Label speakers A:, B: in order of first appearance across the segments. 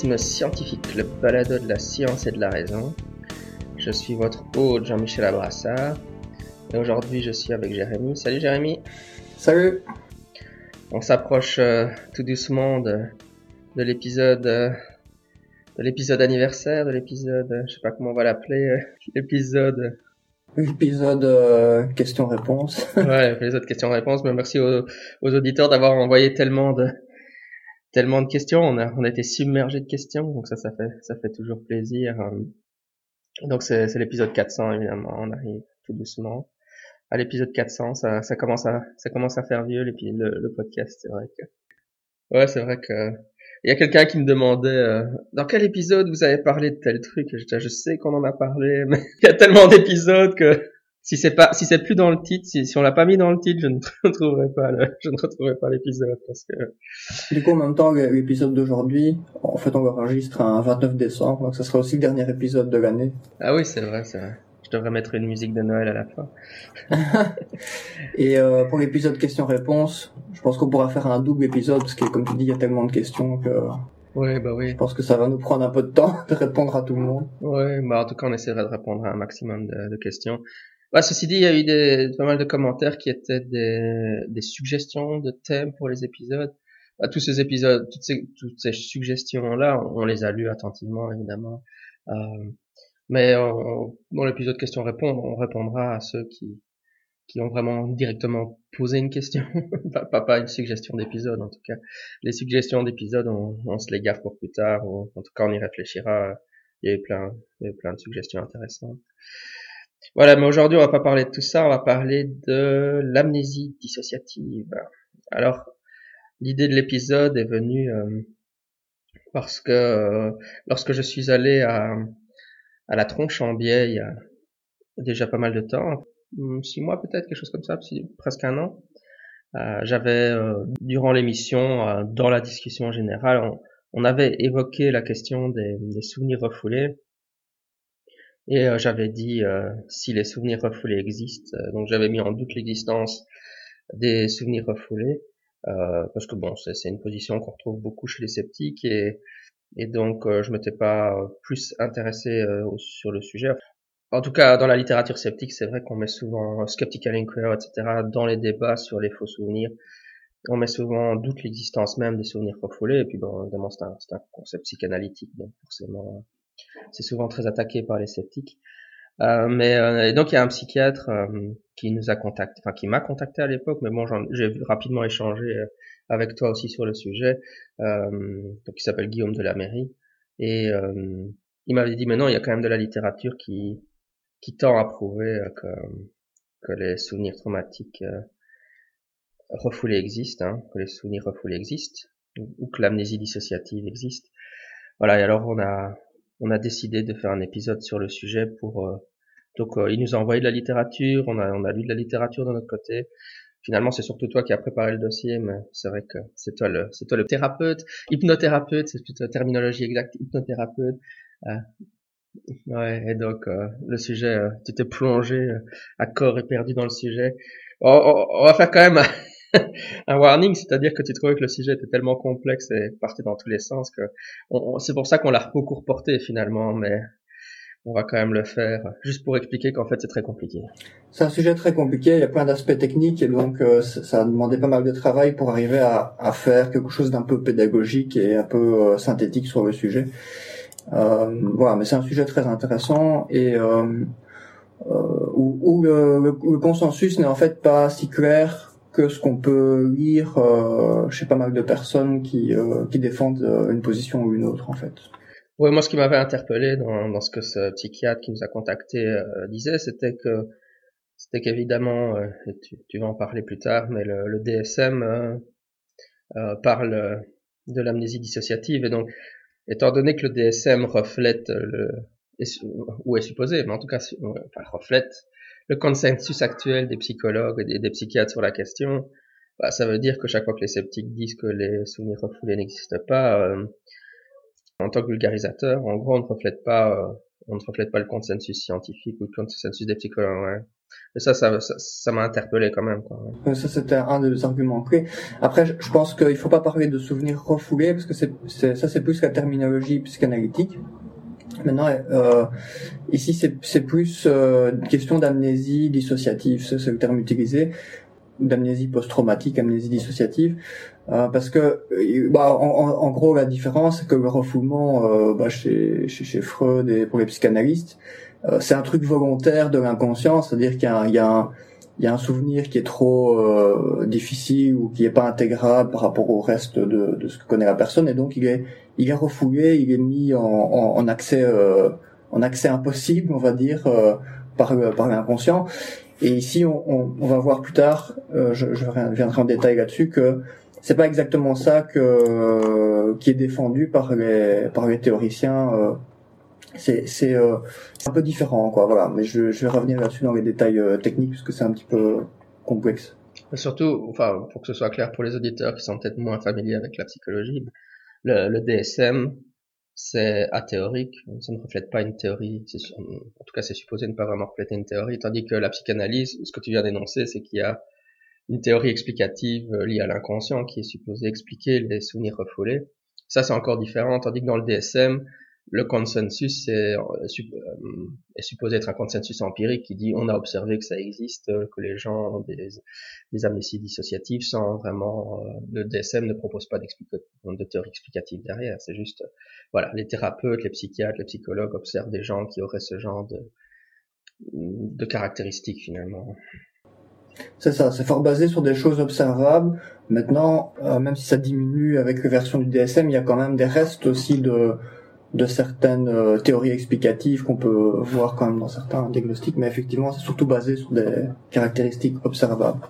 A: Scientifique, le balado de la science et de la raison. Je suis votre hôte Jean-Michel Abrassard. Et aujourd'hui, je suis avec Jérémy. Salut Jérémy.
B: Salut.
A: On s'approche euh, tout doucement de, de l'épisode euh, de l'épisode anniversaire, de l'épisode, euh, je sais pas comment on va l'appeler, l'épisode
B: L'épisode euh, questions-réponses.
A: ouais, autres questions-réponses. Mais merci aux, aux auditeurs d'avoir envoyé tellement de tellement de questions. On a on a été submergé de questions, donc ça ça fait ça fait toujours plaisir. Euh. Donc c'est l'épisode 400 évidemment. On arrive tout doucement à l'épisode 400. Ça ça commence à ça commence à faire vieux le, le podcast. C'est vrai que ouais c'est vrai que il y a quelqu'un qui me demandait euh, dans quel épisode vous avez parlé de tel truc? Je, je sais qu'on en a parlé, mais il y a tellement d'épisodes que si c'est pas, si c'est plus dans le titre, si, si on l'a pas mis dans le titre, je ne retrouverai pas le, je ne retrouverai pas l'épisode parce que
B: Du coup, en même temps, l'épisode d'aujourd'hui, en fait, on l'enregistre un 29 décembre, donc ça sera aussi le dernier épisode de l'année.
A: ah oui c'est vrai, c'est vrai. Je devrais mettre une musique de Noël à la fin.
B: Et euh, pour l'épisode questions-réponses, je pense qu'on pourra faire un double épisode, parce que comme tu dis, il y a tellement de questions que
A: Oui bah oui.
B: je pense que ça va nous prendre un peu de temps de répondre à tout le monde.
A: Ouais, bah en tout cas on essaierait de répondre à un maximum de, de questions. Bah, ceci dit, il y a eu des, pas mal de commentaires qui étaient des, des suggestions de thèmes pour les épisodes. Bah, tous ces épisodes, toutes ces, toutes ces suggestions-là, on, les a lues attentivement, évidemment. Euh, mais on- dans l'épisode questions-réponses, on répondra à ceux qui, qui ont vraiment directement posé une question, pas, pas une suggestion d'épisode en tout cas. Les suggestions d'épisode, on, on se les garde pour plus tard, ou en tout cas on y réfléchira. Il y a eu plein, il y a eu plein de suggestions intéressantes. Voilà, mais aujourd'hui on va pas parler de tout ça, on va parler de l'amnésie dissociative. Alors, l'idée de l'épisode est venue euh, parce que euh, lorsque je suis allé à, la tronche en biais il y a déjà pas mal de temps, hum, six mois peut-être, quelque chose comme ça, presque un an, euh, j'avais, durant l'émission, dans la discussion générale, on, avait évoqué la question des souvenirs refoulés. Et euh, j'avais dit euh, si les souvenirs refoulés existent. Euh, donc j'avais mis en doute l'existence des souvenirs refoulés. euh, parce que bon, c'est une position qu'on retrouve beaucoup chez les sceptiques. Et, et donc euh, je m'étais pas plus intéressé sur le sujet. En tout cas, dans la littérature sceptique, c'est vrai qu'on met souvent Skeptical Inquirer, etc., dans les débats sur les faux souvenirs on met souvent en doute l'existence même des souvenirs refoulés, et puis bon, évidemment, c'est un, un concept psychanalytique, donc forcément, c'est souvent très attaqué par les sceptiques. Euh, mais euh, et donc il y a un psychiatre euh, qui nous a contacté, enfin qui m'a contacté à l'époque, mais bon, j'ai rapidement échangé avec toi aussi sur le sujet, donc il s'appelle Guillaume de la Mairie, et il m'avait dit, mais non, il y a quand même de la littérature qui tend à prouver que les souvenirs traumatiques refoulés existent, hein, que les souvenirs refoulés existent, ou ou que l'amnésie dissociative existe. Voilà, et alors on a on a décidé de faire un épisode sur le sujet pour euh, donc euh, il nous a envoyé de la littérature, on a on a lu de la littérature de notre côté. Finalement, c'est surtout toi qui as préparé le dossier, mais c'est vrai que c'est toi le c'est toi le thérapeute, hypnothérapeute, c'est plutôt la terminologie exacte, hypnothérapeute. Euh, ouais, et donc euh, le sujet, euh, tu t'es plongé à corps éperdu dans le sujet. On- on va faire quand même un warning, c'est-à-dire que tu trouvais que le sujet était tellement complexe et partait dans tous les sens que c'est pour ça qu'on l'a beaucoup reporté finalement, mais on va quand même le faire juste pour expliquer qu'en fait c'est très compliqué.
B: C'est un sujet très compliqué, il y a plein d'aspects techniques, et donc euh, ça a demandé pas mal de travail pour arriver à, à faire quelque chose d'un peu pédagogique et un peu euh, synthétique sur le sujet. Euh, voilà, mais c'est un sujet très intéressant et euh, euh, où, où le- le consensus n'est en fait pas si clair que ce qu'on peut lire euh, chez pas mal de personnes qui, euh, qui défendent euh, une position ou une autre en fait.
A: Ouais, moi ce qui m'avait interpellé dans, dans ce que ce psychiatre qui nous a contacté disait, c'était que c'était qu'évidemment, et tu, tu vas en parler plus tard, mais le, le DSM parle de l'amnésie dissociative et donc étant donné que le DSM reflète le ou est supposé, mais en tout cas enfin, reflète le consensus actuel des psychologues et des, psychiatres sur la question, bah, ça veut dire que chaque fois que les sceptiques disent que les souvenirs refoulés n'existent pas, euh, en tant que vulgarisateur, en gros, on ne reflète pas, euh, on ne reflète pas le consensus scientifique ou le consensus des psychologues. Et ça, ça, m'a interpellé quand même. Quoi.
B: Ça, c'était un des arguments clés. Après, je, pense qu'il faut pas parler de souvenirs refoulés parce que ça, c'est plus la terminologie psychanalytique. Maintenant, euh, ici, c'est plus euh, une question d'amnésie dissociative, c'est le terme utilisé, d'amnésie post-traumatique, amnésie dissociative, euh, parce que, euh, bah, en, en, gros, la différence, c'est que le refoulement euh, bah, chez, chez, chez, Freud et pour les psychanalystes, euh, c'est un truc volontaire de l'inconscient, c'est-à-dire qu'il y a, il y, a un, il y a un souvenir qui est trop difficile ou qui est pas intégrable par rapport au reste de, de, ce que connaît la personne, et donc il est, il est refoulé, il est mis en, en, en accès, en accès impossible, on va dire, par, par l'inconscient. Et ici, on, on, on, va voir plus tard, euh, je, je, reviendrai en détail là-dessus, que c'est pas exactement ça que qui est défendu par les par les théoriciens. Euh, c'est c'est euh, un peu différent, quoi. Voilà. Mais je, je vais revenir là-dessus dans les détails euh, techniques parce que c'est un petit peu complexe.
A: surtout, enfin, pour que ce soit clair pour les auditeurs qui sont peut-être moins familiers avec la psychologie, le, le DSM, c'est athéorique, ça ne reflète pas une théorie, en tout cas c'est supposé ne pas vraiment refléter une théorie, tandis que la psychanalyse, ce que tu viens d'énoncer, c'est qu'il y a une théorie explicative euh, liée à l'inconscient qui est supposée expliquer les souvenirs refoulés. Ça c'est encore différent, tandis que dans le DSM, le consensus est, euh, euh, est, supposé être un consensus empirique qui dit on a observé que ça existe, que les gens ont des, des amnésies dissociatives sans vraiment le DSM ne propose pas de théorie explicative derrière. C'est juste voilà les thérapeutes, les psychiatres, les psychologues observent des gens qui auraient ce genre de de caractéristiques finalement.
B: C'est ça, c'est fort basé sur des choses observables. Maintenant, même si ça diminue avec les versions du DSM, il y a quand même des restes aussi de de certaines euh, théories explicatives qu'on peut voir quand même dans certains diagnostics, mais effectivement, c'est surtout basé sur des caractéristiques observables.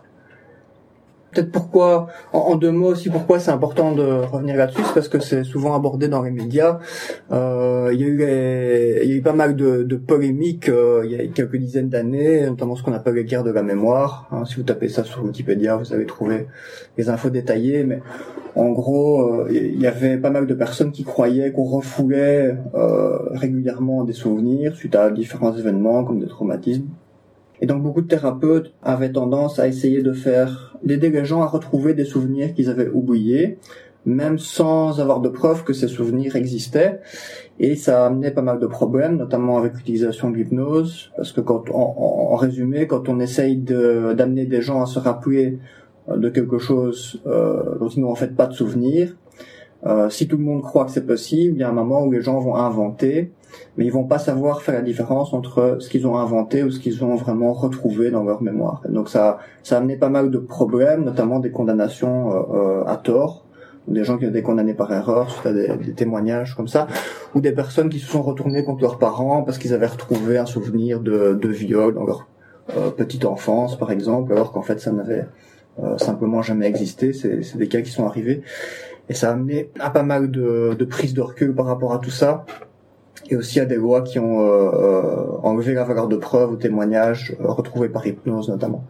B: Peut-être pourquoi, en, deux mots aussi, pourquoi c'est important de revenir là-dessus, c'est parce que c'est souvent abordé dans les médias. Euh, il, y a eu y a eu pas mal de, de polémiques euh, il y a quelques dizaines d'années, notamment ce qu'on appelle les guerres de la mémoire. Hein, si vous tapez ça sur Wikipédia, vous allez trouver les infos détaillées, mais en gros, euh, il y avait pas mal de personnes qui croyaient qu'on refoulait euh, régulièrement des souvenirs suite à différents événements comme des traumatismes. Et donc beaucoup de thérapeutes avaient tendance à essayer de faire, d'aider les gens à retrouver des souvenirs qu'ils avaient oubliés, même sans avoir de preuves que ces souvenirs existaient. Et ça a amené pas mal de problèmes, notamment avec l'utilisation de l'hypnose, parce que quand, en, résumé, quand on essaye d'amener des gens à se rappeler euh, de quelque chose euh, dont ils n'ont en fait pas de souvenir, euh, si tout le monde croit que c'est possible, il y a un moment où les gens vont inventer, mais ils vont pas savoir faire la différence entre ce qu'ils ont inventé ou ce qu'ils ont vraiment retrouvé dans leur mémoire. donc ça, ça a amené pas mal de problèmes, notamment des condamnations euh, à tort, des gens qui ont été condamnés par erreur suite à des, des, témoignages comme ça, ou des personnes qui se sont retournées contre leurs parents parce qu'ils avaient retrouvé un souvenir de, de viol dans leur euh, petite enfance, par exemple, alors qu'en fait ça n'avait euh, simplement jamais existé. C'est des cas qui sont arrivés. Et ça a amené à pas mal de, de prises de recul par rapport à tout ça et aussi à des lois qui ont euh, euh enlevé la valeur de preuve aux témoignages euh, retrouvés par hypnose notamment.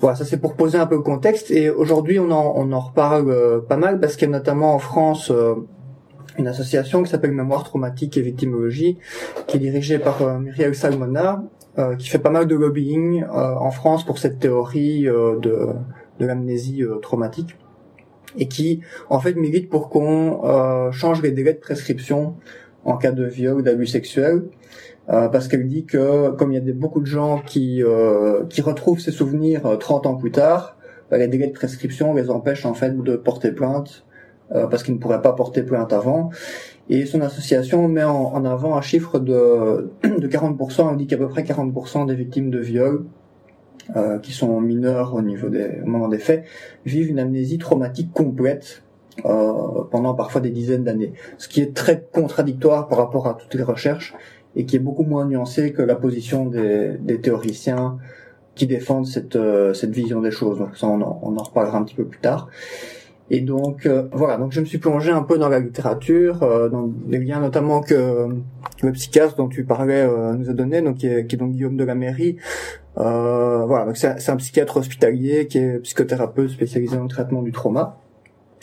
B: Voilà, ça c'est pour poser un peu le contexte. Et aujourd'hui, on en, on en reparle euh, pas mal parce qu'il y a notamment en France une association qui s'appelle Mémoire traumatique et victimologie, qui est dirigée par Muriel Salmona, qui fait pas mal de lobbying en France pour cette théorie de, de l'amnésie traumatique et qui en fait milite pour qu'on euh, change les délais de prescription en cas de viol ou d'abus sexuels. Euh, parce qu'elle dit que comme il y a des, beaucoup de gens qui euh, qui retrouvent ces souvenirs 30 ans plus tard, bah, les délais de prescription les empêchent en fait de porter plainte parce qu'ils ne pourraient pas porter plainte avant. Et son association met en, en avant un chiffre de, de 40%, elle dit qu'à peu près 40% des victimes de viol euh, qui sont mineurs au niveau des au moment des faits, vivent une amnésie traumatique complète euh, pendant parfois des dizaines d'années, ce qui est très contradictoire par rapport à toutes les recherches et qui est beaucoup moins nuancé que la position des, des théoriciens qui défendent cette, euh, cette vision des choses. Donc ça, on en, on en reparlera un petit peu plus tard. Et donc euh, voilà, donc je me suis plongé un peu dans la littérature, euh, dans les liens notamment que le psychiatre dont tu parlais euh, nous a donné, donc qui est, qui est, donc Guillaume de la Mairie. Voilà, donc c'est un psychiatre hospitalier qui est psychothérapeute spécialisé dans le traitement du trauma.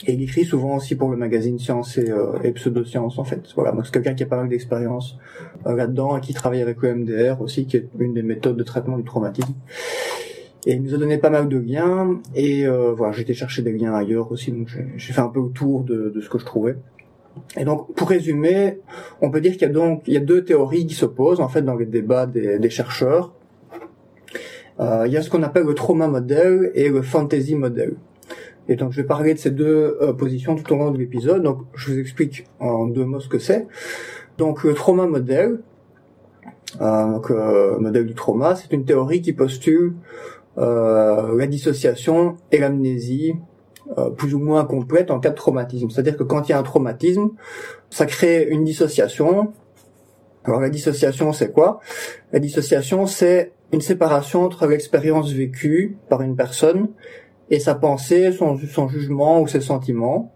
B: Et il écrit souvent aussi pour le magazine Science et, euh, et Pseudosciences en fait. Voilà, donc c'est quelqu'un qui a pas mal d'expérience euh, là-dedans et qui travaille avec le MDR aussi, qui est une des méthodes de traitement du traumatisme. Et il nous a donné pas mal de liens et euh, voilà, été chercher des liens ailleurs aussi, donc j'ai fait un peu le tour de, de ce que je trouvais. Et donc, pour résumer, on peut dire qu'il y a donc il y a deux théories qui s'opposent en fait dans les débats des, des chercheurs. Euh, il y a ce qu'on appelle le trauma model et le fantasy model. Et donc, je vais parler de ces deux euh, positions tout au long de l'épisode. Donc, je vous explique en deux mots ce que c'est. Donc, le trauma model, euh, donc euh, modèle du trauma, c'est une théorie qui postule la dissociation et l'amnésie plus ou moins complète en cas de traumatisme. C'est-à-dire que quand il y a un traumatisme, ça crée une dissociation. Alors la dissociation, c'est quoi? La dissociation, c'est une séparation entre l'expérience vécue par une personne et sa pensée, son, jugement ou ses sentiments.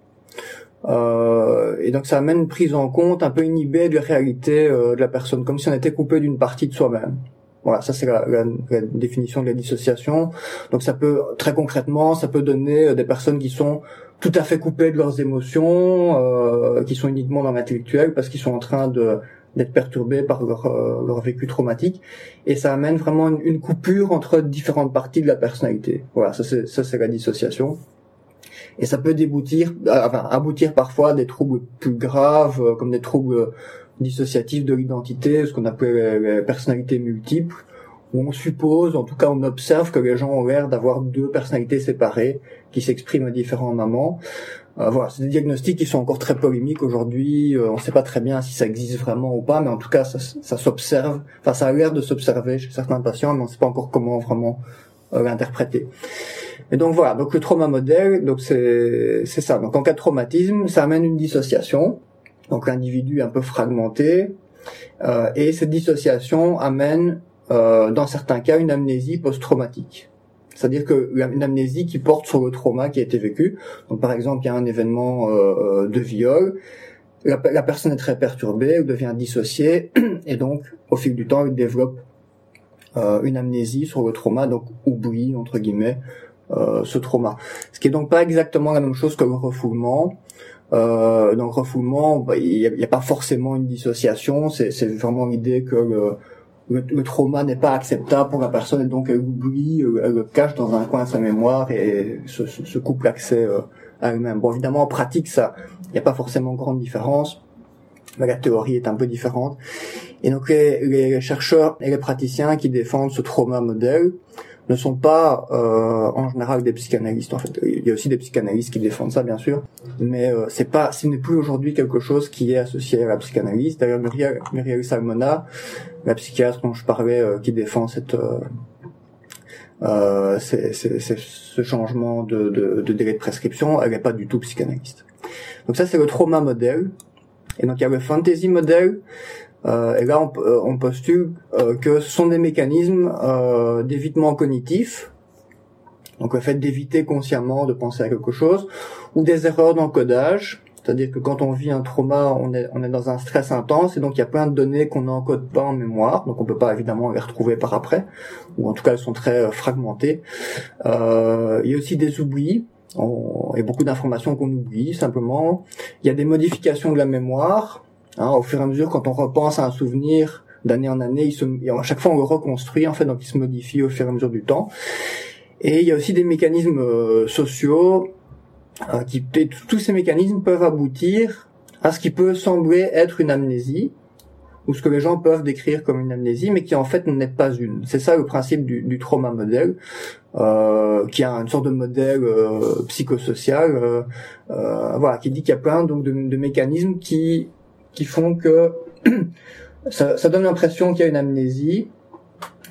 B: Euh, et donc ça amène une prise en compte un peu inhibée de la réalité euh, de la personne, comme si on était coupé d'une partie de soi-même. Voilà, ça c'est la, définition de la dissociation. Donc ça peut très concrètement, ça peut donner euh, des personnes qui sont tout à fait coupées de leurs émotions, euh, qui sont uniquement dans l'intellectuel parce qu'ils sont en train de d'être perturbés par leur, euh, leur, vécu traumatique et ça amène vraiment une, coupure entre différentes parties de la personnalité. Voilà, ça c'est la dissociation. Et ça peut déboutir, euh, enfin aboutir parfois à des troubles plus graves euh, comme des troubles dissociatif de l'identité, ce qu'on appelle les personnalités multiples, où on suppose, en tout cas on observe que les gens ont l'air d'avoir deux personnalités séparées qui s'expriment à différents moments. Euh, voilà, c'est des diagnostics qui sont encore très polémiques aujourd'hui. Euh, on ne sait pas très bien si ça existe vraiment ou pas, mais en tout cas ça, ça s'observe. Enfin, ça a l'air de s'observer chez certains patients, mais on ne sait pas encore comment vraiment euh, l'interpréter. Et donc voilà, donc le trauma modèle, donc c'est c'est ça. Donc en cas de traumatisme, ça amène une dissociation donc l'individu un peu fragmenté, euh, et cette dissociation amène, euh, dans certains cas, une amnésie post-traumatique. C'est-à-dire que une amnésie qui porte sur le trauma qui a été vécu. Donc par exemple, il y a un événement euh, euh de viol, la, personne est très perturbée, elle devient dissociée, et donc au fil du temps, elle développe euh, une amnésie sur le trauma, donc oublie entre guillemets ce trauma. Ce qui est donc pas exactement la même chose que le refoulement. Euh, donc refoulement, bah, il n'y a, a, pas forcément une dissociation, c'est vraiment l'idée que le, le, le trauma n'est pas acceptable pour la personne et donc elle oublie, elle le cache dans un coin de sa mémoire et se, se, se coupe l'accès euh, à elle-même. Bon, évidemment, en pratique, ça, il n'y a pas forcément grande différence, mais la théorie est un peu différente. Et donc les, les chercheurs et les praticiens qui défendent ce trauma modèle ne sont pas euh, en général des psychanalystes. En fait, il y a aussi des psychanalystes qui défendent ça, bien sûr, mais euh, c'est pas, ce n'est plus aujourd'hui quelque chose qui est associé à la psychanalyse. D'ailleurs, Muriel, Muriel Salmona, la psychiatre dont je parlais, euh, qui défend cette euh, euh, c'est, ce changement de, de, de, délai de prescription, elle n'est pas du tout psychanalyste. Donc ça, c'est le trauma modèle. Et donc il y a le fantasy modèle, et là, on, euh, on postule euh, que ce sont des mécanismes d'évitement cognitif, donc le fait d'éviter consciemment de penser à quelque chose, ou des erreurs d'encodage, c'est-à-dire que quand on vit un trauma, on est, on est dans un stress intense, et donc il y a plein de données qu'on n'encode pas en mémoire, donc on peut pas évidemment les retrouver par après, ou en tout cas elles sont très fragmentées. Euh, il y a aussi des oublis, on, et beaucoup d'informations qu'on oublie simplement. Il y a des modifications de la mémoire, Hein, au fur et à mesure, quand on repense à un souvenir d'année en année, il se, à chaque fois on le reconstruit en fait, donc il se modifie au fur et à mesure du temps. Et il y a aussi des mécanismes euh, sociaux euh, qui, tous ces mécanismes peuvent aboutir à ce qui peut sembler être une amnésie ou ce que les gens peuvent décrire comme une amnésie, mais qui en fait n'est pas une. C'est ça le principe du, trauma modèle, euh, qui a une sorte de modèle psychosocial, voilà, qui dit qu'il y a plein donc de mécanismes qui qui font que ça, ça donne l'impression qu'il y a une amnésie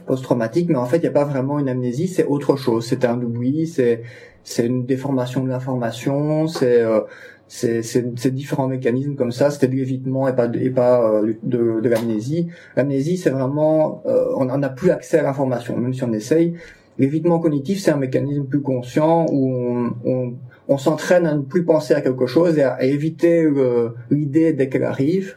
B: post-traumatique, mais en fait, il n'y a pas vraiment une amnésie, c'est autre chose. C'est un oubli, c'est c'est une déformation de l'information, c'est euh, c'est différents mécanismes comme ça. C'était de l'évitement et pas de, et pas euh, de, de l'amnésie. L'amnésie, c'est vraiment euh, on n'a plus accès à l'information, même si on essaye. L'évitement cognitif, c'est un mécanisme plus conscient où on, on on s'entraîne à ne plus penser à quelque chose et à, éviter l'idée dès qu'elle arrive.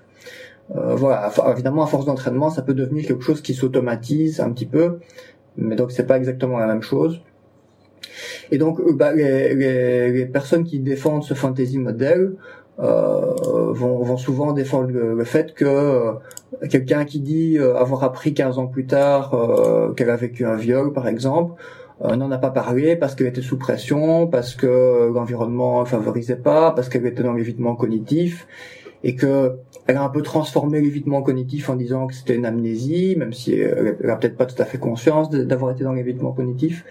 B: Euh, voilà, évidemment, à force d'entraînement, ça peut devenir quelque chose qui s'automatise un petit peu, mais donc c'est pas exactement la même chose. Et donc, bah, les, personnes qui défendent ce fantasy modèle euh, vont, souvent défendre le, fait que euh, quelqu'un qui dit euh, avoir appris 15 ans plus tard qu'elle a vécu un viol, par exemple, n'en a pas parlé parce qu'elle était sous pression, parce que l'environnement ne favorisait pas, parce qu'elle était dans l'évitement cognitif, et que elle a un peu transformé l'évitement cognitif en disant que c'était une amnésie, même si elle n'a peut-être pas tout à fait conscience d'avoir été dans l'évitement cognitif.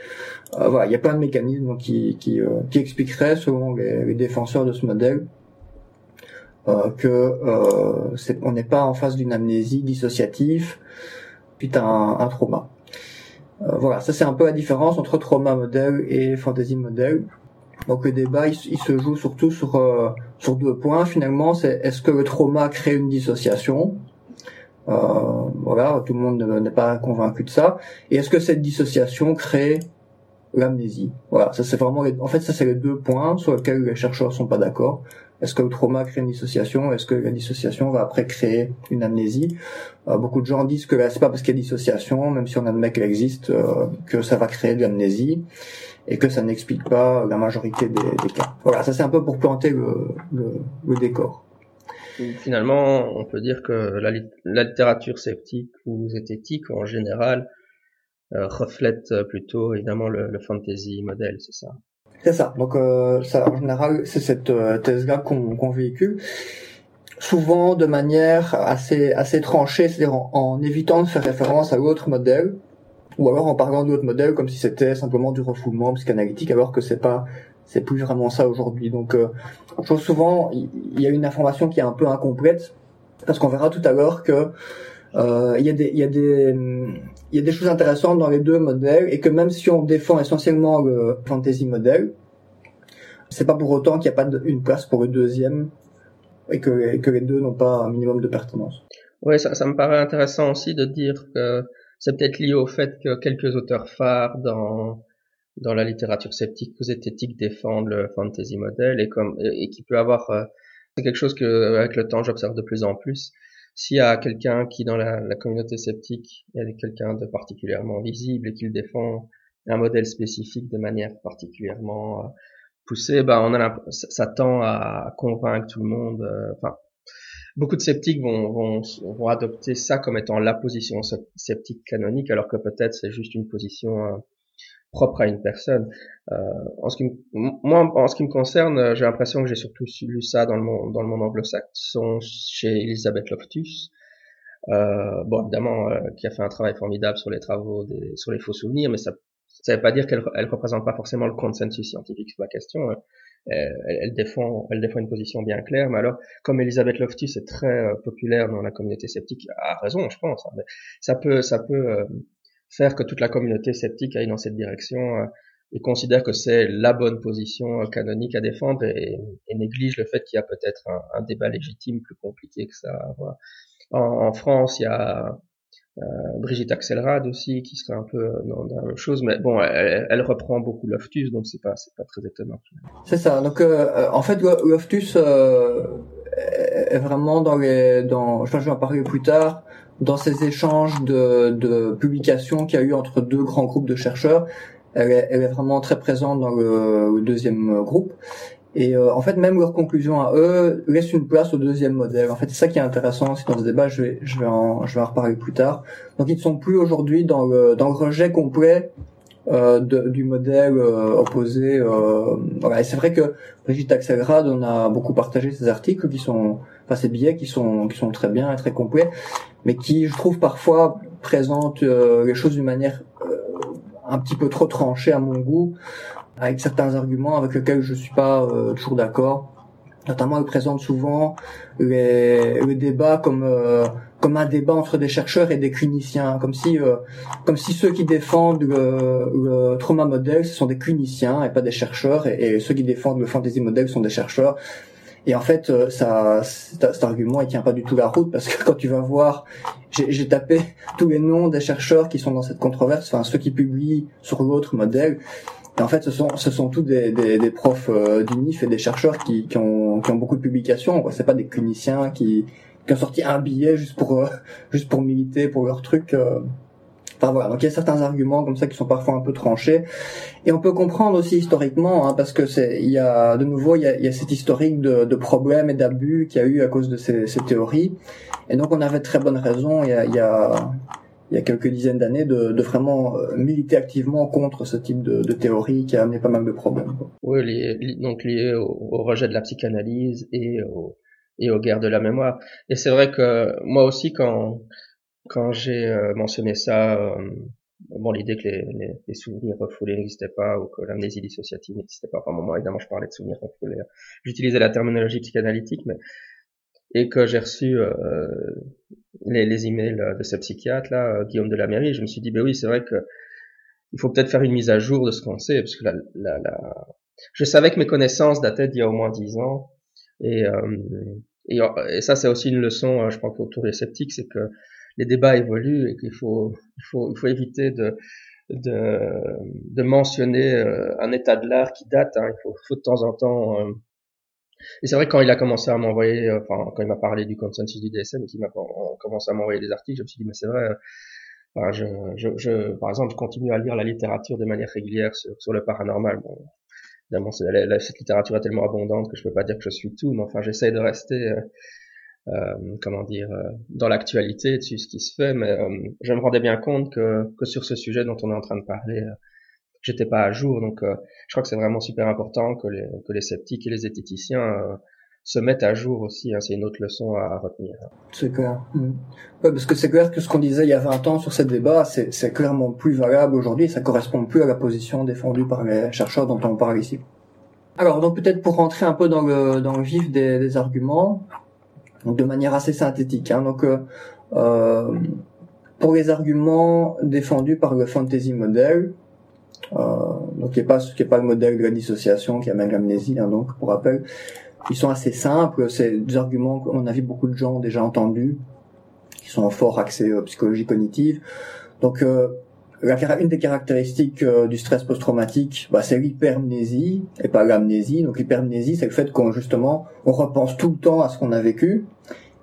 B: Euh, voilà, il y a plein de mécanismes qui, qui, qui expliqueraient, selon les, défenseurs de ce modèle, euh, que euh, on n'est pas en face d'une amnésie dissociative suite à un, trauma. Euh, voilà, ça c'est un peu la différence entre trauma modèle et fantasy modèle. Donc le débat il, se joue surtout sur sur deux points finalement. C'est est-ce que le trauma crée une dissociation? Euh, Voilà, tout le monde n'est pas convaincu de ça. Et est-ce que cette dissociation crée l'amnésie? Voilà, ça c'est vraiment en fait ça c'est les deux points sur lesquels les chercheurs sont pas d'accord. Est-ce que le trauma crée une dissociation? Est-ce que la dissociation va après créer une amnésie? Euh, Beaucoup de gens disent que c'est pas parce qu'il y a dissociation, même si on admet qu'elle existe, euh, que ça va créer de l'amnésie et que ça n'explique pas la majorité des, cas. Voilà, ça c'est un peu pour planter le, le, le, décor.
A: Finalement, on peut dire que la, la littérature sceptique ou zététique en général euh, reflète plutôt évidemment le, le fantasy modèle, c'est ça?
B: C'est ça. Donc euh, ça, en général, c'est cette euh, thèse-là qu'on véhicule, souvent de manière assez assez tranchée, c'est-à-dire en, évitant de faire référence à l'autre modèle, ou alors en parlant d'autres modèles comme si c'était simplement du refoulement psychanalytique, alors que c'est pas c'est plus vraiment ça aujourd'hui. Donc, euh, je trouve souvent il y, a une information qui est un peu incomplète parce qu'on verra tout à l'heure que il y a des il y a des il y a des choses intéressantes dans les deux modèles et que même si on défend essentiellement le fantasy modèle, c'est pas pour autant qu'il n'y a pas une place pour le deuxième et que, les deux n'ont pas un minimum de pertinence.
A: Oui, ça, ça me paraît intéressant aussi de dire que c'est peut-être lié au fait que quelques auteurs phares dans dans la littérature sceptique ou zététique défendent le fantasy modèle et comme et, qui peut avoir euh, c'est quelque chose que avec le temps j'observe de plus en plus s'il y a quelqu'un qui dans la, communauté sceptique est quelqu'un de particulièrement visible et qu'il défend un modèle spécifique de manière particulièrement euh, poussée, bah on a ça tend à convaincre tout le monde. Euh, enfin, beaucoup de sceptiques vont, vont, vont adopter ça comme étant la position sceptique canonique, alors que peut-être c'est juste une position euh, propre à une personne. Euh, en ce qui moi, en ce qui me concerne, euh, j'ai l'impression que j'ai surtout lu ça dans le monde, dans le monde anglo-saxon chez Elizabeth Loftus. Euh, bon, évidemment, euh, qui a fait un travail formidable sur les travaux des, sur les faux souvenirs, mais ça, ça veut pas dire qu'elle elle représente pas forcément le consensus scientifique sur la question. Hein. Elle, elle, défend, elle défend une position bien claire, mais alors, comme Elizabeth Loftus est très populaire dans la communauté sceptique, a raison, je pense, hein, mais ça peut, ça peut faire que toute la communauté sceptique aille dans cette direction euh, et considère que c'est la bonne position euh, canonique à défendre et, néglige le fait qu'il y a peut-être un, débat légitime plus compliqué que ça. En, France, il y a euh, Brigitte Axelrad aussi qui serait un peu dans, la même chose, mais bon, elle, reprend beaucoup Loftus, donc c'est pas c'est pas très étonnant.
B: C'est ça. Donc en fait, Loftus est vraiment dans les dans. Je vais en parler plus tard dans ces échanges de, de publications qu'il y a eu entre deux grands groupes de chercheurs, elle est, elle est vraiment très présente dans le, deuxième groupe. Et euh, en fait, même leurs conclusions à eux laissent une place au deuxième modèle. En fait, c'est ça qui est intéressant aussi dans ce débat. Je vais, je vais en, je vais en reparler plus tard. Donc, ils ne sont plus aujourd'hui dans le, dans le rejet complet euh, de, du modèle euh, opposé. Euh. Et c'est vrai que Brigitte Axelrad, on a beaucoup partagé ces articles qui sont, enfin ces billets qui sont, qui sont très bien et très complets mais qui, je trouve, parfois présente euh, les choses d'une manière euh, un petit peu trop tranchée à mon goût, avec certains arguments avec lesquels je suis pas toujours d'accord. Notamment, elle présente souvent les, le débat comme comme un débat entre des chercheurs et des cliniciens, comme si comme si ceux qui défendent le, le, trauma modèle ce sont des cliniciens et pas des chercheurs, et, et ceux qui défendent le fantasy modèle sont des chercheurs. Et en fait, euh, ça, cet argument, il tient pas du tout la route parce que quand tu vas voir, j'ai tapé tous les noms des chercheurs qui sont dans cette controverse, enfin ceux qui publient sur l'autre modèle. Et en fait, ce sont, ce sont tous des, des, des profs euh, d'UNIF et des chercheurs qui, qui, ont, qui ont beaucoup de publications. C'est pas des cliniciens qui, qui ont sorti un billet juste pour, euh, juste pour militer pour leur truc. Enfin voilà, donc il y a certains arguments comme ça qui sont parfois un peu tranchés, et on peut comprendre aussi historiquement, hein, parce que c'est, il y a de nouveau, il y a, il y a cet historique de, de problèmes et d'abus qu'il y a eu à cause de ces, ces, théories, et donc on avait très bonne raison il y a, il y a, il y a quelques dizaines d'années de, de, vraiment euh, militer activement contre ce type de, de, théorie qui a amené pas mal de problèmes.
A: Oui, lié, donc lié au, au, rejet de la psychanalyse et, au, et aux guerres de la mémoire. Et c'est vrai que moi aussi, quand quand j'ai euh, mentionné ça, euh, bon, l'idée que les, les, les, souvenirs refoulés n'existaient pas ou que l'amnésie dissociative n'existait pas. Enfin, moi, évidemment, je parlais de souvenirs refoulés. J'utilisais la terminologie psychanalytique, mais et que j'ai reçu euh, les, les emails de ce psychiatre là, Guillaume de la Mairie, je me suis dit, ben oui, c'est vrai que il faut peut-être faire une mise à jour de ce qu'on sait, parce que la, la, la... je savais que mes connaissances dataient d'il y a au moins dix ans, et, euh, et, et, ça c'est aussi une leçon, je pense, autour des sceptiques, c'est que les débats évoluent et qu'il faut, il faut, il faut éviter de, de, de mentionner euh, un état de l'art qui date. Hein. Il faut, faut, de temps en temps. Euh... Et c'est vrai quand il a commencé à m'envoyer, euh, enfin quand il m'a parlé du consensus du DSM et qu'il m'a commencé à m'envoyer des articles, je me suis dit mais c'est vrai. Je, je, je, par exemple, je continue à lire la littérature de manière régulière sur, sur le paranormal. Évidemment, cette littérature est tellement abondante que je peux pas dire que je suis tout, mais enfin, j'essaye de rester euh, euh, comment dire, euh, dans l'actualité dessus ce qui se fait, mais euh, je me rendais bien compte que, que sur ce sujet dont on est en train de parler, j'étais pas à jour. Donc, je crois que c'est vraiment super important que les, que les sceptiques et les zététiciens se mettent à jour aussi. Hein, c'est une autre leçon à, retenir.
B: C'est clair. Mm. parce que c'est clair que ce qu'on disait il y a 20 ans sur ces débats, c'est clairement plus valable aujourd'hui. Ça correspond plus à la position défendue par les chercheurs dont on parle ici. Alors, donc peut-être pour rentrer un peu dans le, dans le vif des, des arguments, donc de manière assez synthétique. Hein. Donc, euh, euh, pour les arguments défendus par le fantasy model, euh, donc qui est pas pas le modèle de la dissociation qui amène l'amnésie, hein, donc pour rappel, ils sont assez simples. C'est des arguments qu'on a vu beaucoup de gens ont déjà entendus, qui sont fort axés euh, psychologie cognitive. Donc euh, une des caractéristiques euh, du stress post-traumatique, bah, c'est l'hypermnésie et pas l'amnésie. Donc l'hypermnésie, c'est le fait qu'on justement on repense tout le temps à ce qu'on a vécu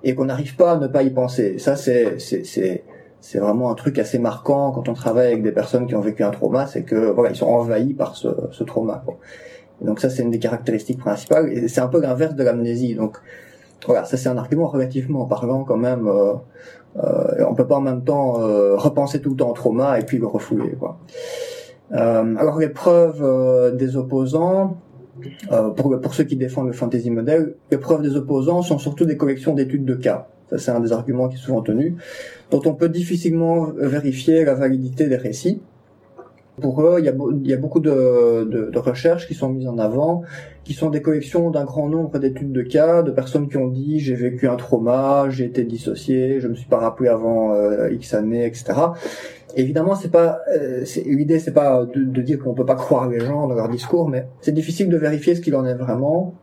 B: et qu'on n'arrive pas à ne pas y penser. Ça, c'est c'est c'est vraiment un truc assez marquant quand on travaille avec des personnes qui ont vécu un trauma, c'est que voilà, ils sont envahis par ce, ce trauma. Donc ça, c'est une des caractéristiques principales c'est un peu l'inverse de l'amnésie. Donc voilà, ça c'est un argument relativement parlant quand même. Euh, euh, on peut pas en même temps euh, repenser tout le temps au trauma et puis le refouler. Quoi. Euh, alors les preuves euh, des opposants, euh, pour, pour ceux qui défendent le fantasy model, les preuves des opposants sont surtout des collections d'études de cas. Ça c'est un des arguments qui est souvent tenu, dont on peut difficilement vérifier la validité des récits. Pour eux, il y a, beaucoup de, de, de, recherches qui sont mises en avant, qui sont des collections d'un grand nombre d'études de cas, de personnes qui ont dit j'ai vécu un trauma, j'ai été dissocié, je me suis pas rappelé avant euh, X années, etc. évidemment, c'est pas euh, l'idée, c'est pas de, de dire qu'on peut pas croire les gens dans leur discours, mais c'est difficile de vérifier ce qu'il en est vraiment.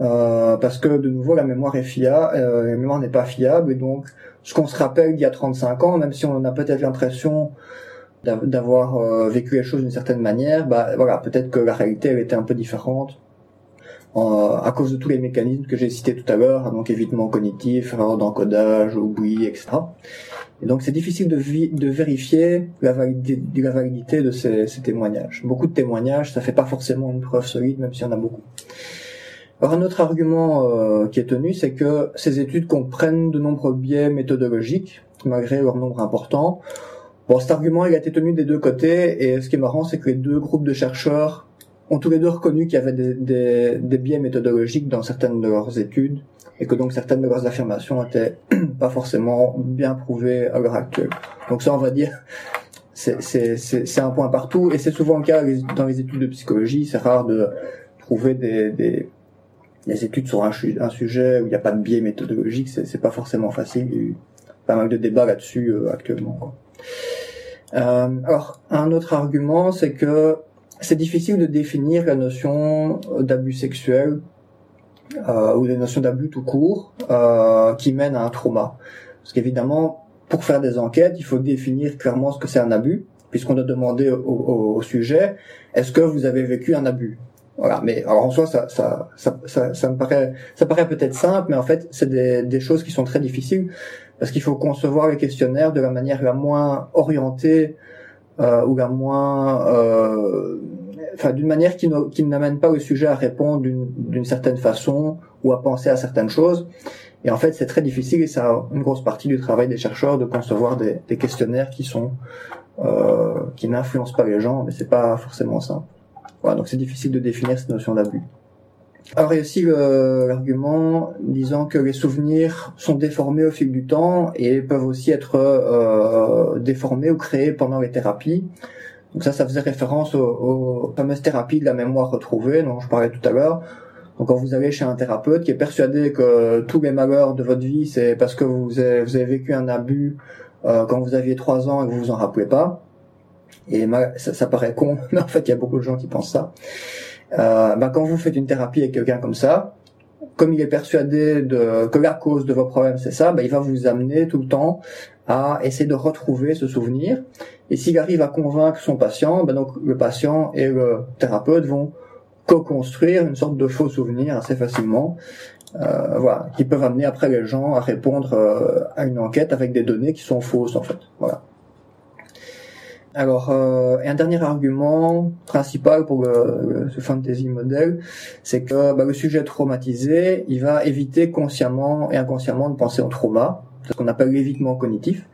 B: Euh, parce que de nouveau la mémoire est fiable, euh, la mémoire n'est pas fiable et donc ce qu'on se rappelle d'il y a 35 ans, même si on a peut-être l'impression d'avoir euh, vécu les choses d'une certaine manière, bah voilà, peut-être que la réalité elle était un peu différente euh, à cause de tous les mécanismes que j'ai cités tout à l'heure, donc évitement cognitif, erreur d'encodage, oubli, etc. Et donc c'est difficile de, vérifier la validité, la validité de ces, ces, témoignages. Beaucoup de témoignages, ça fait pas forcément une preuve solide, même s'il y en a beaucoup. Alors un autre argument euh, qui est tenu, c'est que ces études comprennent de nombreux biais méthodologiques, malgré leur nombre important. Bon, cet argument, il a été tenu des deux côtés, et ce qui est marrant, c'est que les deux groupes de chercheurs ont tous les deux reconnu qu'il y avait des, des, des, biais méthodologiques dans certaines de leurs études, et que donc certaines de leurs affirmations étaient pas forcément bien prouvées à l'heure actuelle. Donc ça, on va dire, c'est un point partout, et c'est souvent le cas dans les études de psychologie, c'est rare de trouver des, des, des études sur un, un, sujet où il n'y a pas de biais méthodologique, c'est pas forcément facile, il y a eu pas mal de débats là-dessus euh, actuellement. Quoi. Euh, alors, un autre argument, c'est que c'est difficile de définir la notion d'abus sexuel euh, ou des notions d'abus tout court euh, qui mènent à un trauma. Parce qu'évidemment, pour faire des enquêtes, il faut définir clairement ce que c'est un abus, puisqu'on doit demander au, au, au sujet est-ce que vous avez vécu un abus? Voilà, mais alors en soi, ça, ça, ça, ça, ça me paraît, ça paraît peut-être simple, mais en fait, c'est des, des choses qui sont très difficiles parce qu'il faut concevoir les questionnaires de la manière la moins orientée euh, ou la moins, euh, d'une manière qui, n'amène pas le sujet à répondre d'une certaine façon ou à penser à certaines choses. Et en fait, c'est très difficile et c'est une grosse partie du travail des chercheurs de concevoir des, des questionnaires qui sont euh, qui n'influencent pas les gens, mais c'est pas forcément simple. Voilà, donc c'est difficile de définir cette notion d'abus. A aussi l'argument disant que les souvenirs sont déformés au fil du temps et peuvent aussi être euh, déformés ou créés pendant les thérapies. Donc ça, ça faisait référence aux, fameuses thérapies de la mémoire retrouvée dont je parlais tout à l'heure. Donc quand vous allez chez un thérapeute qui est persuadé que tous les malheurs de votre vie, c'est parce que vous avez, vous avez vécu un abus euh, quand vous aviez trois ans et que vous vous en rappelez pas. Et ça, ça paraît con, mais en fait, il y a beaucoup de gens qui pensent ça euh, ben, quand vous faites une thérapie avec quelqu'un comme ça, comme il est persuadé que la cause de vos problèmes c'est ça, ben, il va vous amener tout le temps à essayer de retrouver ce souvenir. Et s'il arrive à convaincre son patient, ben donc le patient et le thérapeute vont co-construire une sorte de faux souvenir assez facilement, euh, voilà, qui peuvent amener après les gens à répondre euh, à une enquête avec des données qui sont fausses en fait. Voilà. Alors, euh, et un dernier argument principal pour le, ce fantasy model, c'est que bah, le sujet traumatisé, il va éviter consciemment et inconsciemment de penser au trauma, ce qu'on appelle l'évitement cognitif,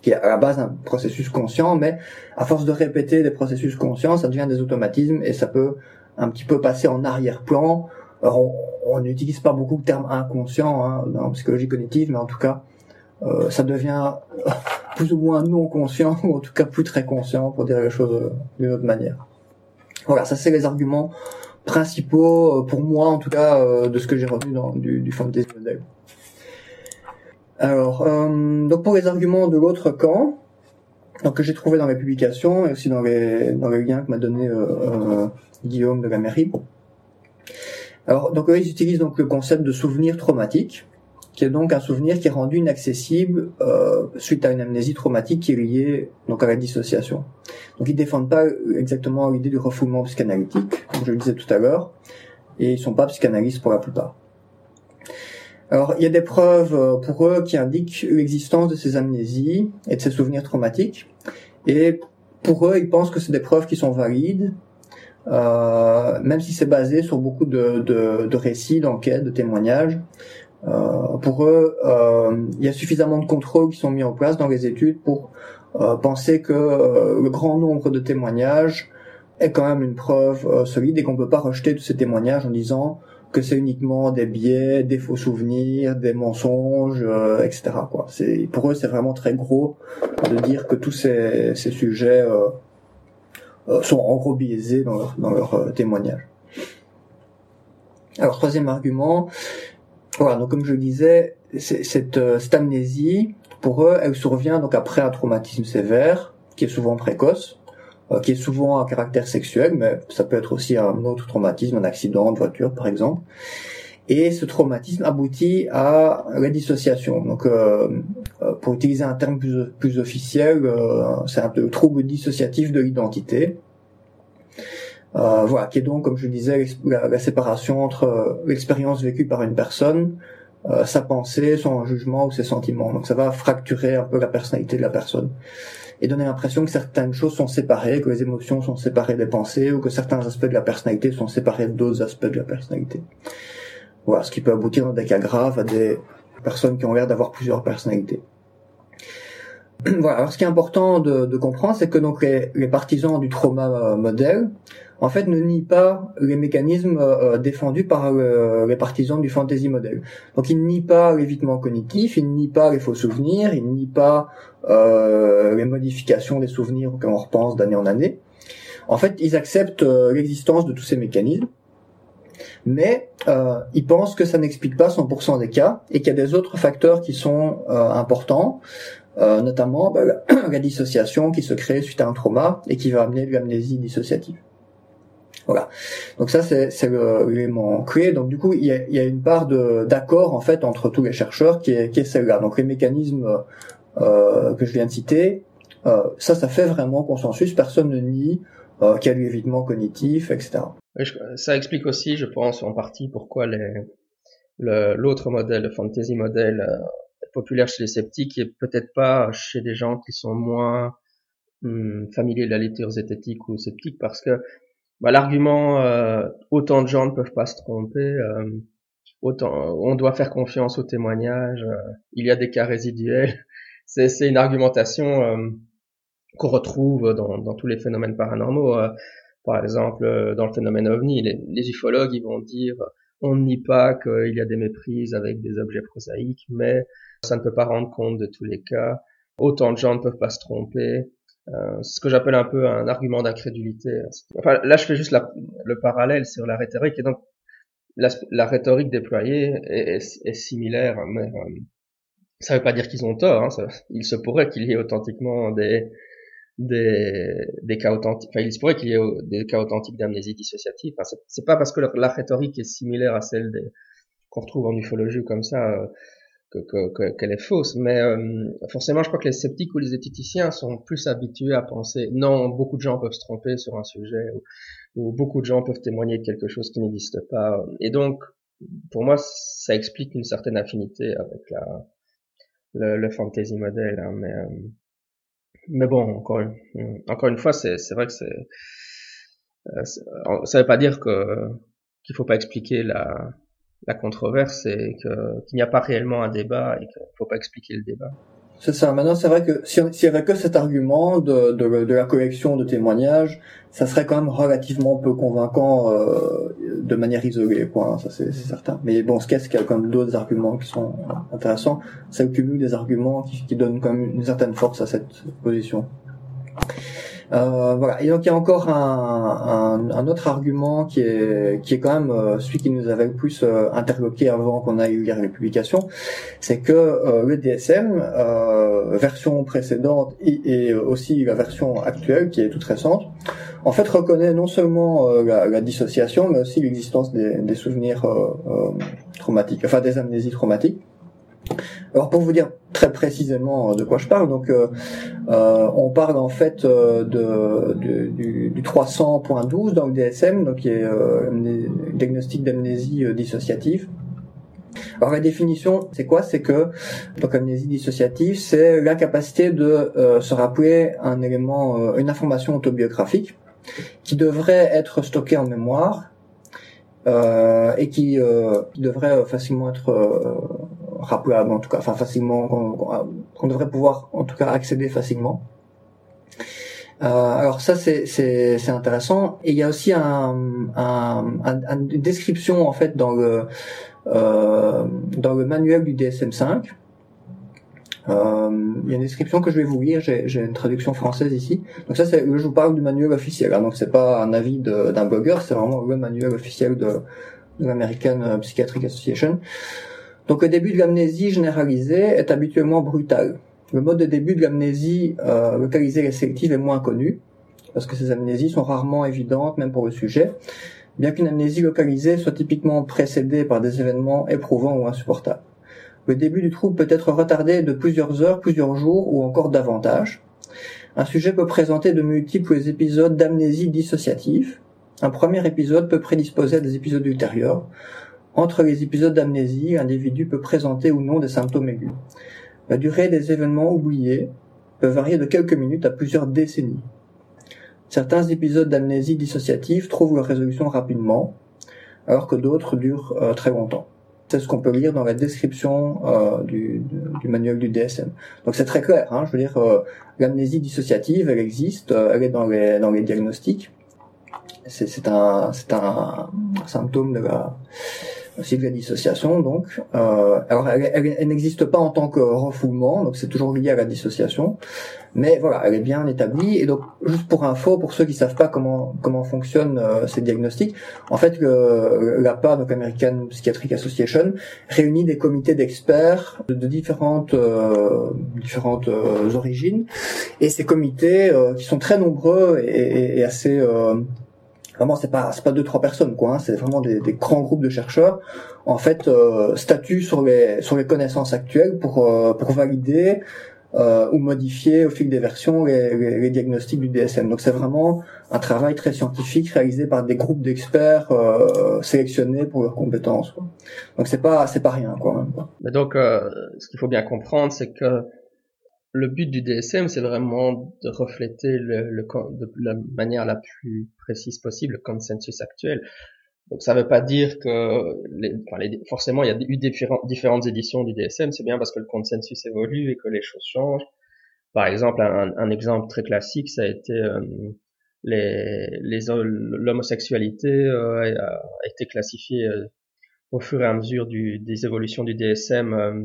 B: qui est à la base un processus conscient, mais à force de répéter des processus conscients, ça devient des automatismes et ça peut un petit peu passer en arrière-plan. Alors, on n'utilise pas beaucoup le terme inconscient hein, dans psychologie cognitive, mais en tout cas, euh, ça devient plus ou moins non conscient, ou en tout cas plus très conscient pour dire les choses euh, d'une autre manière. Voilà, ça c'est les arguments principaux, euh, pour moi en tout cas, euh, de ce que j'ai retenu dans, du, du fantasy. Alors, donc pour les arguments de l'autre camp, donc que j'ai trouvé dans les publications et aussi dans les dans les liens que m'a donné Guillaume de la mairie. Alors, donc eux, ils utilisent donc le concept de souvenir traumatique qui est donc un souvenir qui est rendu inaccessible euh, suite à une amnésie traumatique qui est liée donc à la dissociation. Donc ils défendent pas exactement l'idée du refoulement psychanalytique, comme je le disais tout à l'heure, et ils sont pas psychanalystes pour la plupart. Alors il y a des preuves euh, pour eux qui indiquent l'existence de ces amnésies et de ces souvenirs traumatiques, et pour eux ils pensent que c'est des preuves qui sont valides, euh, même si c'est basé sur beaucoup de, de, de récits, d'enquêtes, de témoignages, euh, pour eux, euh, il y a suffisamment de contrôles qui sont mis en place dans les études pour euh, penser que le grand nombre de témoignages est quand même une preuve solide et qu'on ne peut pas rejeter tous ces témoignages en disant que c'est uniquement des biais, des faux souvenirs, des mensonges, etc. Quoi. Pour eux c'est vraiment très gros de dire que tous ces, ces sujets euh, sont en gros biaisés dans leur, dans leur témoignage. Alors troisième argument, voilà, donc comme je le disais, cette, euh, cette amnésie, pour eux, elle survient donc après un traumatisme sévère, qui est souvent précoce, euh, qui est souvent à caractère sexuel, mais ça peut être aussi un autre traumatisme, un accident de voiture par exemple. Et ce traumatisme aboutit à la dissociation. Donc, euh, pour utiliser un terme plus, plus officiel, c'est un peu trouble dissociatif de l'identité. Euh, voilà, qui est donc, comme je disais, la, séparation entre euh, l'expérience vécue par une personne, euh, sa pensée, son jugement ou ses sentiments. Donc ça va fracturer un peu la personnalité de la personne et donner l'impression que certaines choses sont séparées, que les émotions sont séparées des pensées ou que certains aspects de la personnalité sont séparés d'autres aspects de la personnalité. Voilà, ce qui peut aboutir dans des cas graves à des personnes qui ont l'air d'avoir plusieurs personnalités. voilà. Alors, ce qui est important de, de comprendre, c'est que donc les, les, partisans du trauma modèle en fait, ne nie pas les mécanismes euh, défendus par euh, les partisans du fantasy model. Donc, il nie pas l'évitement cognitif, il nie pas les faux souvenirs, il nie pas euh, les modifications des souvenirs auxquels on repense d'année en année. En fait, ils acceptent l'existence de tous ces mécanismes, mais euh, ils pensent que ça n'explique pas 100% des cas et qu'il y a des autres facteurs qui sont importants, notamment bah, la dissociation qui se crée suite à un trauma et qui va amener de l'amnésie dissociative. Voilà. Donc ça, c'est l'élément clé. Donc du coup, il y a, y a une part d'accord en fait entre tous les chercheurs qui est, qui est celle-là. Donc les mécanismes euh, que je viens de citer, euh, ça, ça fait vraiment consensus. Personne ne nie euh, qu'il y a l'évitement cognitif, etc.
A: ça explique aussi, je pense, en partie pourquoi l'autre modèle, le fantasy modèle, populaire chez les sceptiques et peut-être pas chez des gens qui sont moins hum, familiers de la lecture zététique ou sceptique parce que bah, l'argument euh, autant de gens ne peuvent pas se tromper, euh, autant on doit faire confiance aux témoignages, euh, il y a des cas résiduels, c'est une argumentation qu'on retrouve dans, dans, tous les phénomènes paranormaux. par exemple, dans le phénomène ovni, les, les ufologues ils vont dire on ne nie pas qu'il y a des méprises avec des objets prosaïques, mais ça ne peut pas rendre compte de tous les cas. Autant de gens ne peuvent pas se tromper. Euh, ce que j'appelle un peu un argument d'incrédulité. Enfin, là, je fais juste le parallèle sur la rhétorique, et donc la, rhétorique déployée est, similaire, mais euh, ça ne veut pas dire qu'ils ont tort. Hein, il se pourrait qu'il y ait authentiquement des, des, des cas authentiques, enfin, il se pourrait qu'il y ait des cas authentiques d'amnésie dissociative. Enfin, c'est pas parce que la, rhétorique est similaire à celle qu'on retrouve en ufologie comme ça euh, que, qu'elle est fausse. Mais euh, forcément, je crois que les sceptiques ou les éthiticiens sont plus habitués à penser non, beaucoup de gens peuvent se tromper sur un sujet ou, beaucoup de gens peuvent témoigner de quelque chose qui n'existe pas. Et donc, pour moi, ça explique une certaine affinité avec la le, le fantasy model. Hein, mais euh, mais bon, encore une, encore une fois, c'est, c'est vrai que c'est, euh, ça veut pas dire que qu'il faut pas expliquer la, la controverse que, qu'il n'y a pas réellement un débat et qu'il faut pas expliquer le débat.
B: C'est ça. Maintenant, c'est vrai que s'il si y avait que cet argument de, de, de, la collection de témoignages, ça serait quand même relativement peu convaincant euh, de manière isolée, quoi. Hein, ça, c'est certain. Mais bon, ce c'est qu'il y a quand même d'autres arguments qui sont intéressants. C'est le des arguments qui, qui donnent quand même une certaine force à cette position. Euh, voilà. Et donc il y a encore un, un, un, autre argument qui est qui est quand même euh, celui qui nous avait le plus euh, interloqué avant qu'on aille lire les publications, c'est que le DSM version précédente et, et, aussi la version actuelle qui est toute récente, en fait reconnaît non seulement la, la, dissociation mais aussi l'existence des, des, souvenirs traumatiques, enfin des amnésies traumatiques. Alors pour vous dire très précisément de quoi je parle, donc euh, euh on parle en fait euh, de, du, du 300.12 dans le DSM, donc qui est euh, diagnostic d'amnésie euh, dissociative. Alors la définition, c'est quoi? C'est que donc amnésie dissociative, c'est l'incapacité de se rappeler un élément, une information autobiographique qui devrait être stockée en mémoire euh, et qui, euh, devrait facilement être rappelable en tout cas, enfin facilement, qu'on devrait pouvoir en tout cas accéder facilement. Euh, alors ça c'est intéressant et il y a aussi un, un, un, une description en fait dans le euh, dans le manuel du DSM5. Euh, il y a une description que je vais vous lire. J'ai une traduction française ici. Donc ça c'est je vous parle du manuel officiel. Hein. donc c'est pas un avis d'un blogueur, c'est vraiment le manuel officiel de l'American Psychiatric Association. Donc le début de l'amnésie généralisée est habituellement brutal. Le mode de début de l'amnésie euh, localisée et sélective est moins connu, parce que ces amnésies sont rarement évidentes, même pour le sujet, bien qu'une amnésie localisée soit typiquement précédée par des événements éprouvants ou insupportables. Le début du trouble peut être retardé de plusieurs heures, plusieurs jours ou encore davantage. Un sujet peut présenter de multiples épisodes d'amnésie dissociative. Un premier épisode peut prédisposer à des épisodes ultérieurs, entre les épisodes d'amnésie, l'individu peut présenter ou non des symptômes aigus. La durée des événements oubliés peut varier de quelques minutes à plusieurs décennies. Certains épisodes d'amnésie dissociative trouvent leur résolution rapidement, alors que d'autres durent euh, très longtemps. C'est ce qu'on peut lire dans la description euh, du, manuel du DSM. Donc c'est très clair. Hein, je veux dire, euh, l'amnésie dissociative, elle existe, elle est dans les, diagnostics. C'est un, un symptôme de la aussi de la dissociation donc. Euh, alors elle, elle, n'existe pas en tant que refoulement, donc c'est toujours lié à la dissociation, mais voilà, elle est bien établie. Et donc juste pour info, pour ceux qui savent pas comment comment fonctionnent euh, ces diagnostics, en fait le, la part donc American Psychiatric Association réunit des comités d'experts de, différentes euh, différentes euh, origines, et ces comités euh, qui sont très nombreux et, et, et assez vraiment c'est pas c'est pas deux trois personnes quoi hein, c'est vraiment des, des, grands groupes de chercheurs en fait euh, statuent sur les sur les connaissances actuelles pour euh, pour valider euh, ou modifier au fil des versions les, les, diagnostics du DSM. Donc c'est vraiment un travail très scientifique réalisé par des groupes d'experts euh, sélectionnés pour leurs compétences. Quoi. Donc c'est pas c'est pas rien quoi. Même, quoi.
A: Mais donc euh, ce qu'il faut bien comprendre c'est que le but du DSM c'est vraiment de refléter le, le, de la manière la plus précise possible le consensus actuel. Donc ça ne veut pas dire que les, enfin, les, forcément il y a eu différentes, différentes éditions du DSM, c'est bien parce que le consensus évolue et que les choses changent. Par exemple, un, un exemple très classique, ça a été euh, les, les l'homosexualité euh, a, été classifiée euh, au fur et à mesure du, des évolutions du DSM euh,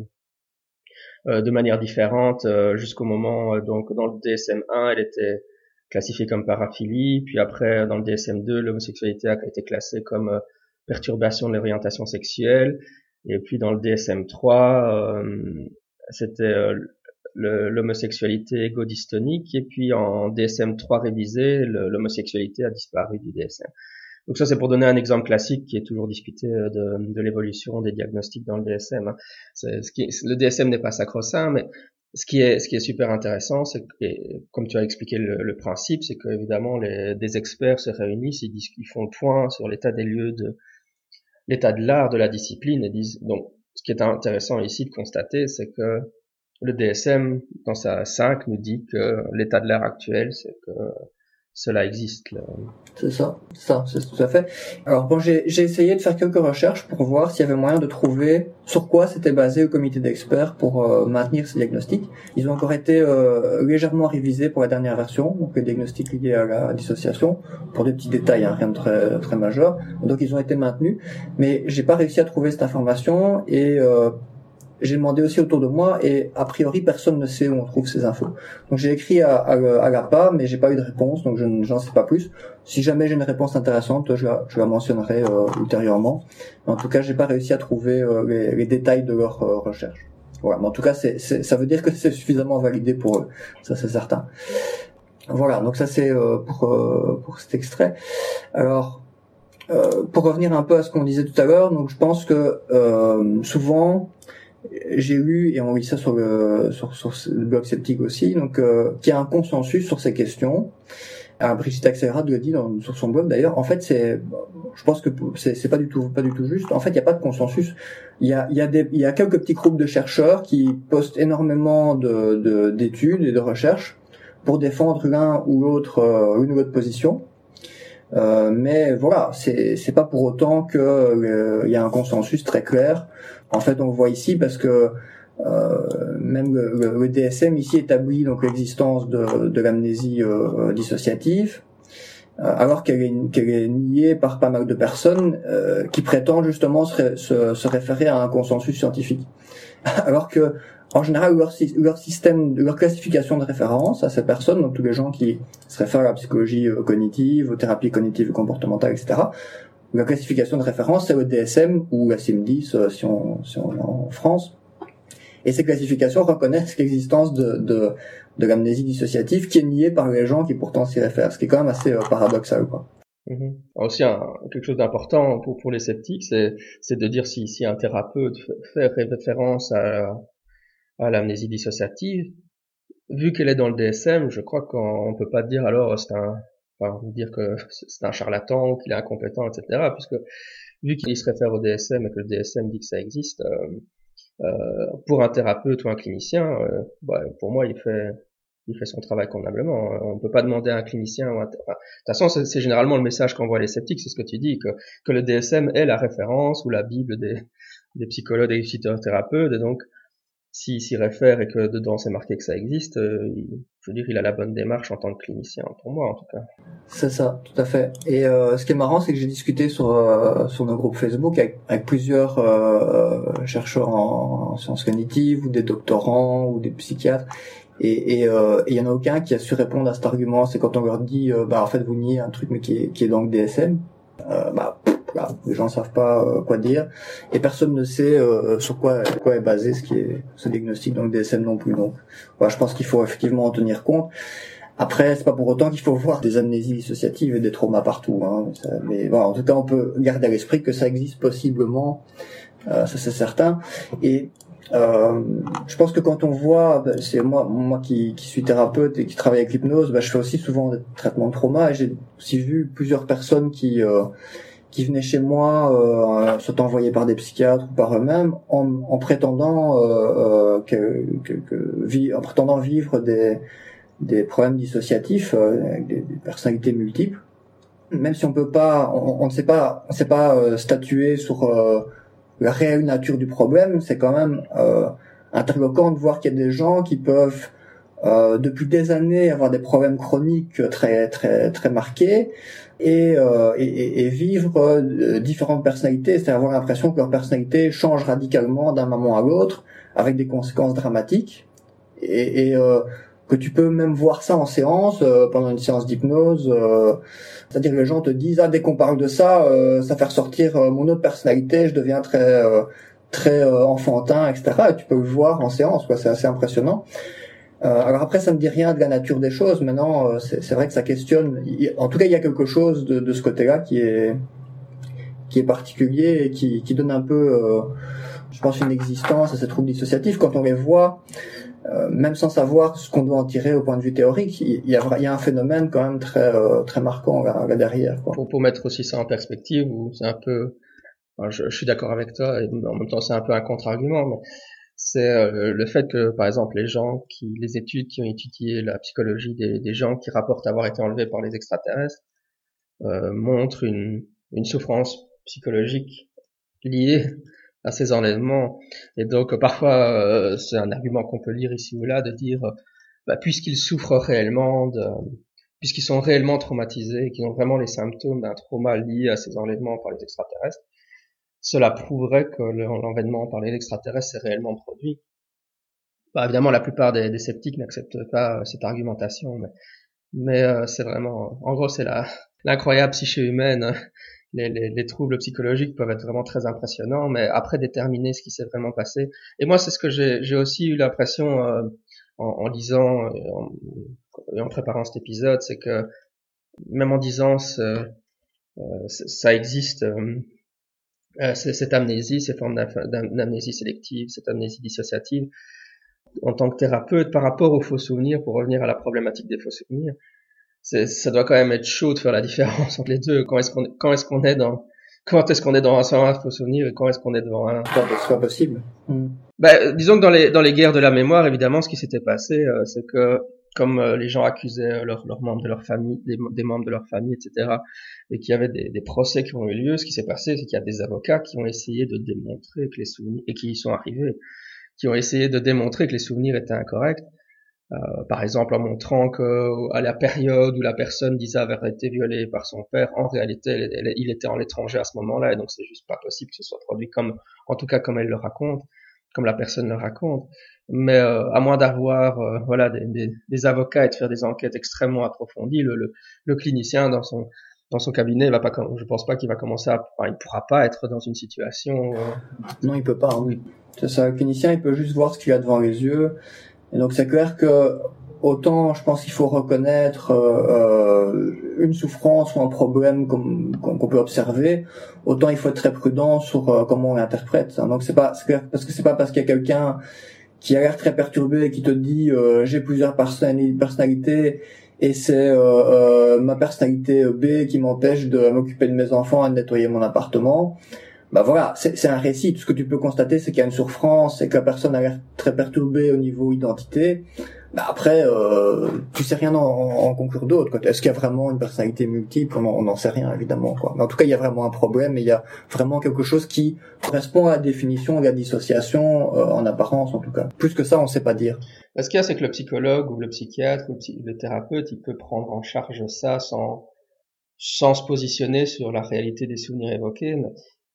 A: de manière différente jusqu'au moment donc dans le DSM 1 elle était classifié comme paraphilie, puis après dans le DSM-2, l'homosexualité a été classée comme euh, perturbation de l'orientation sexuelle, et puis dans le DSM-3, euh, c'était euh, l'homosexualité égodystonique, et puis en DSM-3 révisé, l'homosexualité a disparu du DSM. Donc ça c'est pour donner un exemple classique qui est toujours discuté de, de l'évolution des diagnostics dans le DSM. Hein. Le DSM n'est pas sacro-saint, mais ce qui est ce qui est super intéressant, c'est que comme tu as expliqué le, principe, c'est qu'évidemment les des experts se réunissent, ils, ils font le point sur l'état des lieux de l'état de l'art de la discipline et disent donc ce qui est intéressant ici de constater, c'est que le DSM dans sa 5 nous dit que l'état de l'art actuel, c'est que cela existe.
B: C'est ça, ça, c'est tout à fait. Alors bon, j'ai essayé de faire quelques recherches pour voir s'il y avait moyen de trouver sur quoi s'était basé le comité d'experts pour euh, maintenir ces diagnostics. Ils ont encore été euh, légèrement révisés pour la dernière version, donc les diagnostics liés à la dissociation, pour des petits détails, hein, rien de très très majeur. Donc ils ont été maintenus, mais j'ai pas réussi à trouver cette information et euh, j'ai demandé aussi autour de moi et a priori personne ne sait où on trouve ces infos. Donc j'ai écrit à, à, à l'APA mais j'ai pas eu de réponse donc je n'en sais pas plus. Si jamais j'ai une réponse intéressante, je la, je la mentionnerai euh, ultérieurement. En tout cas, j'ai pas réussi à trouver euh, les, les, détails de leur euh, recherche. Voilà, mais en tout cas, ça veut dire que c'est suffisamment validé pour eux, ça c'est certain. Voilà, donc ça c'est pour pour cet extrait. Alors pour revenir un peu à ce qu'on disait tout à l'heure, donc je pense que souvent j'ai lu et on lit ça sur le sur, le blog sceptique aussi, donc euh, qu'il y a un consensus sur ces questions. Alors, Brigitte Axelrad le dit dans, sur son blog d'ailleurs. En fait, c'est, je pense que c'est, pas du tout pas du tout juste. En fait, il n'y a pas de consensus. Il y a il y a des il y a quelques petits groupes de chercheurs qui postent énormément de, de d'études et de recherches pour défendre l'un ou l'autre euh, une ou l'autre position. Euh, mais voilà, c'est c'est pas pour autant que euh, il y a un consensus très clair. En fait, on voit ici parce que euh, même le, DSM ici établit donc l'existence de, l'amnésie euh, dissociative, alors qu'elle est, niée par pas mal de personnes qui prétendent justement se, référer à un consensus scientifique. alors que en général, leur, système, leur classification de référence à ces personnes, donc tous les gens qui se réfèrent à la psychologie euh, cognitive, aux thérapies cognitives et comportementales, etc., leur classification de référence, c'est le DSM ou la CIM10 euh, si on, si on est en France. Et ces classifications reconnaissent l'existence de, de, de l'amnésie dissociative qui est niée par les gens qui pourtant s'y réfèrent, ce qui est quand même assez euh, paradoxal. Quoi.
A: Mmh. Aussi, un, quelque chose d'important pour, pour les sceptiques, c'est de dire si, si un thérapeute fait référence à, à l'amnésie dissociative, vu qu'elle est dans le DSM, je crois qu'on peut pas dire alors c'est un, enfin, dire que c'est un charlatan qu'il est incompétent, etc. Puisque vu qu'il se réfère au DSM et que le DSM dit que ça existe, euh, euh, pour un thérapeute ou un clinicien, euh, bah, pour moi il fait il fait son travail convenablement. On peut pas demander à un clinicien. Ou de toute façon, c'est généralement le message qu'envoient les sceptiques, c'est ce que tu dis, que, que le DSM est la référence ou la bible des, des psychologues et des phytothérapeutes, et donc s'il s'y réfère et que dedans c'est marqué que ça existe, euh, je veux dire, il a la bonne démarche en tant que clinicien, pour moi en tout cas.
B: C'est ça, tout à fait. Et euh, ce qui est marrant, c'est que j'ai discuté sur euh, sur nos groupes Facebook avec, avec plusieurs euh, chercheurs en, sciences cognitives ou des doctorants ou des psychiatres. Et il et, y en a aucun qui a su répondre à cet argument. C'est quand on leur dit, bah en fait vous niez un truc mais qui est, qui est dans le DSM. bah les gens savent pas euh, quoi dire et personne ne sait euh, sur quoi, quoi est basé ce qui est ce diagnostic donc DSM non plus. Donc, voilà, je pense qu'il faut effectivement en tenir compte. Après, c'est pas pour autant qu'il faut voir des amnésies dissociatives et des traumas partout. Hein. mais bon, en tout cas, on peut garder à l'esprit que ça existe possiblement, euh, ça c'est certain. Et Euh, je pense que quand on voit, ben, c'est moi, moi qui, qui, suis thérapeute et qui travaille avec l'hypnose, ben, je fais aussi souvent des traitements de trauma et j'ai aussi vu plusieurs personnes qui euh, qui venaient chez moi, euh, soit envoyées par des psychiatres ou par eux-mêmes, en, en, prétendant euh, euh que, que, que en prétendant vivre des des problèmes dissociatifs, avec des, des, personnalités multiples. Même si on peut pas, on, ne sait pas, on sait pas statuer sur la réelle nature du problème, c'est quand même euh, interloquant de voir qu'il y a des gens qui peuvent euh, depuis des années avoir des problèmes chroniques très très très marqués et, euh, et, et, vivre euh, différentes personnalités, c'est avoir l'impression que leur personnalité change radicalement d'un moment à l'autre avec des conséquences dramatiques et, et euh, que tu peux même voir ça en séance euh, pendant une séance d'hypnose c'est-à-dire que les gens te disent ah dès qu'on parle de ça, euh, ça fait ressortir euh, mon autre personnalité, je deviens très euh, très enfantin, etc. Et tu peux le voir en séance, quoi. C'est assez impressionnant. Alors après, ça ne dit rien de la nature des choses. Maintenant, c'est vrai que ça questionne. En tout cas, il y a quelque chose de, de ce côté-là qui est qui est particulier et qui, qui donne un peu, je pense, une existence à ces troubles dissociatifs. Quand on les voit, euh, même sans savoir ce qu'on doit en tirer au point de vue théorique, il y a, y a un phénomène quand même très euh, très marquant là, derrière. Quoi.
A: Pour, pour, mettre aussi ça en perspective, c'est un peu, je, je, suis d'accord avec toi, et en même temps c'est un peu un contre-argument, mais c'est euh, le fait que, par exemple, les gens qui, les études qui ont étudié la psychologie des, des gens qui rapportent avoir été enlevés par les extraterrestres euh, montrent une, une souffrance psychologique liée à ces enlèvements. Et donc parfois euh, c'est un argument qu'on peut lire ici ou là de dire bah, puisqu'ils souffrent réellement, de, puisqu'ils sont réellement traumatisés, qu'ils ont vraiment les symptômes d'un trauma lié à ces enlèvements par les extraterrestres, cela prouverait que l'enlèvement par les extraterrestres s'est réellement produit. Bah, évidemment, la plupart des, sceptiques n'acceptent pas cette argumentation, mais, mais euh, c'est vraiment, en gros, c'est l'incroyable psyché humaine les, les, les, troubles psychologiques peuvent être vraiment très impressionnants, mais après déterminer ce qui s'est vraiment passé. Et moi, c'est ce que j'ai aussi eu l'impression euh, en, en, lisant et en, en, préparant cet épisode, c'est que même en disant euh, ça existe, euh, cette amnésie, ces formes d'amnésie sélective, cette amnésie dissociative, en tant que thérapeute, par rapport aux faux souvenirs, pour revenir à la problématique des faux souvenirs, ça doit quand même être chaud de faire la différence entre les deux. Quand est-ce qu'on est, quand est-ce qu'on est dans quand est-ce qu'on est dans un faux souvenir et quand est-ce qu'on est devant un?
B: C'est pas possible.
A: Ben, disons que dans les dans les guerres de la mémoire, évidemment, ce qui s'était passé, euh, c'est que comme euh, les gens accusaient leurs leurs membres de leur famille, des, des, membres de leur famille, etc., et qu'il y avait des, des, procès qui ont eu lieu, ce qui s'est passé, c'est qu'il y a des avocats qui ont essayé de démontrer que les souvenirs et qui y sont arrivés, qui ont essayé de démontrer que les souvenirs étaient incorrects euh, par exemple en montrant que à la période où la personne disait avoir été violée par son père, en réalité, il était en l'étranger à ce moment-là, et donc c'est juste pas possible que ce soit produit comme, en tout cas comme elle le raconte, comme la personne le raconte. Mais euh, à moins d'avoir euh, voilà des, des, des, avocats et de faire des enquêtes extrêmement approfondies, le, le, le clinicien dans son dans son cabinet, va pas, je pense pas qu'il va commencer à, enfin, il pourra pas être dans une situation.
B: Non, il peut pas. Hein. C'est ça. Le clinicien, il peut juste voir ce qu'il a devant les yeux et donc c'est clair que autant je pense qu'il faut reconnaître euh, euh une souffrance ou un problème qu'on peut observer, autant il faut être très prudent sur euh, comment on l'interprète. Donc c'est pas clair, parce que c'est pas parce qu'il y a quelqu'un qui a l'air très perturbé et qui te dit euh, j'ai plusieurs personnalités et c'est euh, ma personnalité B qui m'empêche de m'occuper de mes enfants et de nettoyer mon appartement bah voilà, c'est un récit. Tout ce que tu peux constater, c'est qu'il y a une souffrance et que la personne a l'air très perturbée au niveau identité. Bah après, euh, tu sais rien en, en conclure d'autre. Est-ce qu'il y a vraiment une personnalité multiple? On n'en sait rien évidemment. Quoi. Mais en tout cas, il y a vraiment un problème et il y a vraiment quelque chose qui correspond à la définition de la dissociation euh, en apparence en tout cas. Plus que ça, on ne sait pas dire.
A: Ce qu'il y a, c'est que le psychologue ou le psychiatre ou le thérapeute, il peut prendre en charge ça sans sans se positionner sur la réalité des souvenirs évoqués.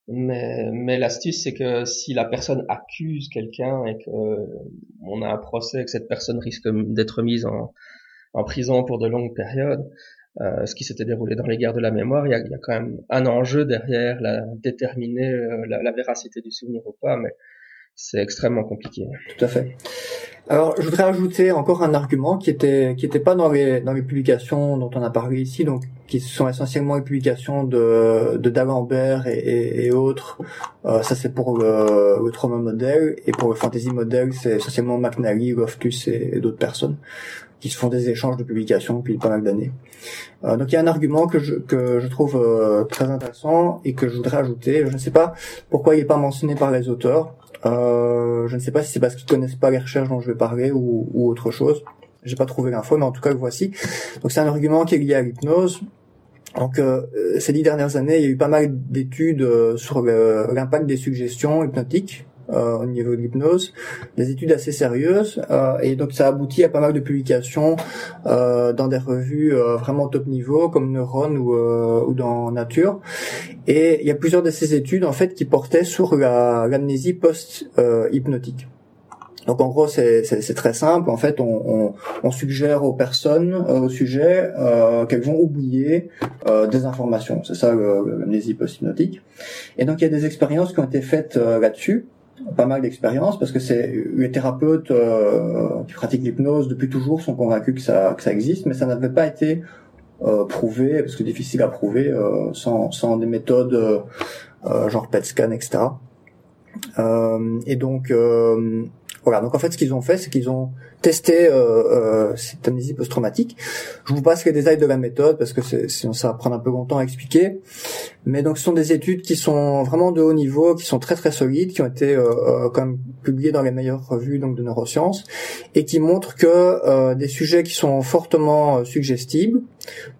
A: Mais l'astuce, c'est que si la personne accuse quelqu'un et que on a un procès et que cette personne risque d'être mise en, prison pour de longues périodes, euh, ce qui s'était déroulé dans les guerres de la mémoire, il y a, il y a quand même un enjeu derrière la, déterminer euh, la, la, véracité du souvenir ou pas, mais c'est extrêmement compliqué.
B: Tout à fait. Alors, je voudrais ajouter encore un argument qui était qui était pas dans les dans les publications dont on a parlé ici, donc qui sont essentiellement les publications de de D'Alembert et, et, autres. Euh, ça c'est pour le, le trauma modèle et pour le fantasy modèle, c'est essentiellement McNally, Loftus et, d'autres personnes qui se font des échanges de publications depuis pas mal d'années. Euh, donc il y a un argument que je que je trouve euh, très intéressant et que je voudrais ajouter. Je ne sais pas pourquoi il n'est pas mentionné par les auteurs. Euh, je ne sais pas si c'est parce qu'ils connaissent pas les recherches dont je vais parler ou, autre chose. J'ai pas trouvé l'info, mais en tout cas voici. Donc c'est un argument qui est lié à l'hypnose. Donc euh, ces dix dernières années, il y a eu pas mal d'études euh, sur l'impact des suggestions hypnotiques euh, au niveau de l'hypnose, des études assez sérieuses, euh, et donc ça aboutit à pas mal de publications euh, dans des revues vraiment top niveau comme Neuron ou, ou dans Nature. Et il y a plusieurs de ces études en fait qui portaient sur l'amnésie post-hypnotique. Donc en gros c'est très simple. En fait on, on, on suggère aux personnes, au sujet, euh, qu'elles vont oublier euh, des informations. C'est ça l'amnésie post-hypnotique. Et donc il y a des expériences qui ont été faites là-dessus pas mal d'expérience parce que c'est les thérapeutes euh, qui pratiquent l'hypnose depuis toujours sont convaincus que ça que ça existe mais ça n'avait pas été euh, prouvé parce que difficile à prouver euh, sans sans des méthodes euh, genre PET scan etc et donc voilà, donc en fait ce qu'ils ont fait, c'est qu'ils ont testé euh, euh, cette amnésie post-traumatique. Je vous passe les détails de la méthode parce que sinon ça va prendre un peu longtemps à expliquer. Mais donc ce sont des études qui sont vraiment de haut niveau, qui sont très très solides, qui ont été euh, euh quand même publiées dans les meilleures revues donc de neurosciences et qui montrent que euh, des sujets qui sont fortement euh, suggestibles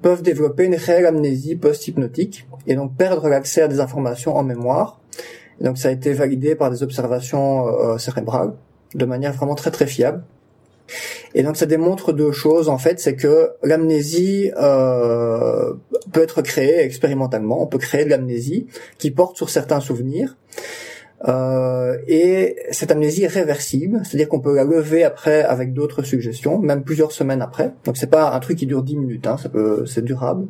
B: peuvent développer une réelle amnésie post-hypnotique et donc perdre l'accès à des informations en mémoire. Donc ça a été validé par des observations cérébrales de manière vraiment très très fiable. Et donc ça démontre deux choses en fait, c'est que l'amnésie euh, peut être créée expérimentalement. On peut créer de l'amnésie qui porte sur certains souvenirs. Euh, et cette amnésie est réversible, c'est-à-dire qu'on peut la lever après avec d'autres suggestions, même plusieurs semaines après. Donc c'est pas un truc qui dure dix minutes, hein, ça peut, c'est durable.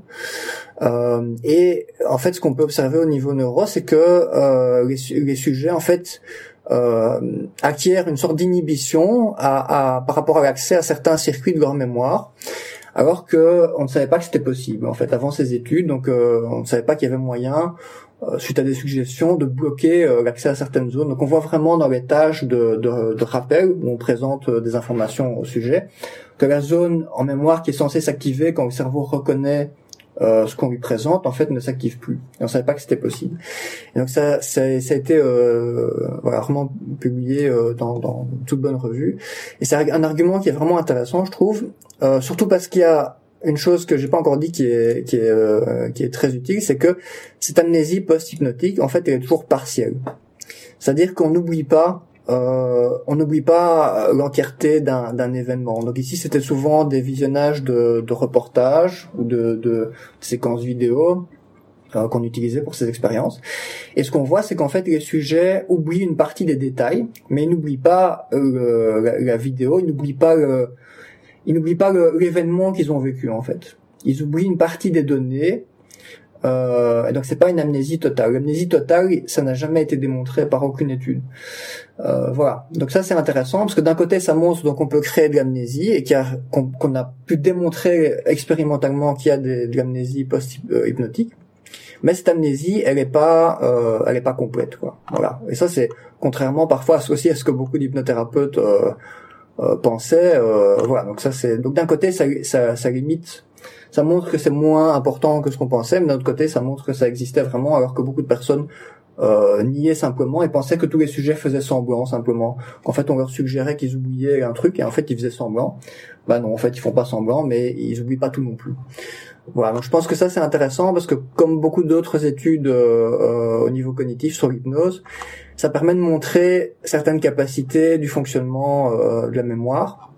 B: Euh, et en fait, ce qu'on peut observer au niveau neuro, c'est que euh, les, sujets en fait euh, acquièrent une sorte d'inhibition à, à, par rapport à l'accès à certains circuits de leur mémoire, alors que on ne savait pas que c'était possible en fait avant ces études, donc euh, on ne savait pas qu'il y avait moyen euh, suite à des suggestions de bloquer euh, l'accès à certaines zones. Donc on voit vraiment dans les tâches de, de, de rappel où on présente des informations au sujet que la zone en mémoire qui est censée s'activer quand le cerveau reconnaît euh, ce qu'on lui présente en fait ne s'active plus. Et on savait pas que c'était possible. Et donc ça, ça, ça a été euh, voilà, vraiment publié euh, dans, dans toute bonne revue. Et c'est un argument qui est vraiment intéressant, je trouve, euh, surtout parce qu'il y a une chose que j'ai pas encore dit qui est qui est euh, qui est très utile, c'est que cette amnésie post-hypnotique, en fait, elle est toujours partielle. C'est-à-dire qu'on n'oublie pas euh, on n'oublie pas l'entièreté d'un événement. Donc ici, c'était souvent des visionnages de, de reportages ou de, de, séquences vidéo euh, qu'on utilisait pour ces expériences. Et ce qu'on voit, c'est qu'en fait, les sujets oublient une partie des détails, mais ils n'oublient pas euh, la, la, vidéo, ils n'oublient pas le, ils n'oublient pas l'événement qu'ils ont vécu en fait. Ils oublient une partie des données euh, donc c'est pas une amnésie totale. L'amnésie totale, ça n'a jamais été démontré par aucune étude. Euh, voilà. Donc ça c'est intéressant parce que d'un côté ça montre donc on peut créer de l'amnésie et qu'on a pu démontrer expérimentalement qu'il y a de, l'amnésie post-hypnotique. Mais cette amnésie, elle est pas, euh, elle est pas complète, quoi. Voilà. Et ça, c'est contrairement parfois associé à ce que beaucoup d'hypnothérapeutes euh, euh pensaient. Euh, voilà. Donc ça, c'est donc d'un côté, ça, ça limite ça montre que c'est moins important que ce qu'on pensait, mais d'un autre côté, ça montre que ça existait vraiment, alors que beaucoup de personnes euh, niaient simplement et pensaient que tous les sujets faisaient semblant simplement. Qu'en fait, on leur suggérait qu'ils oubliaient un truc et en fait, ils faisaient semblant. Bah non, en fait, ils font pas semblant, mais ils oublient pas tout non plus. Voilà, donc je pense que ça c'est intéressant parce que comme beaucoup d'autres études euh, au niveau cognitif sur l'hypnose, ça permet de montrer certaines capacités du fonctionnement euh, de la mémoire.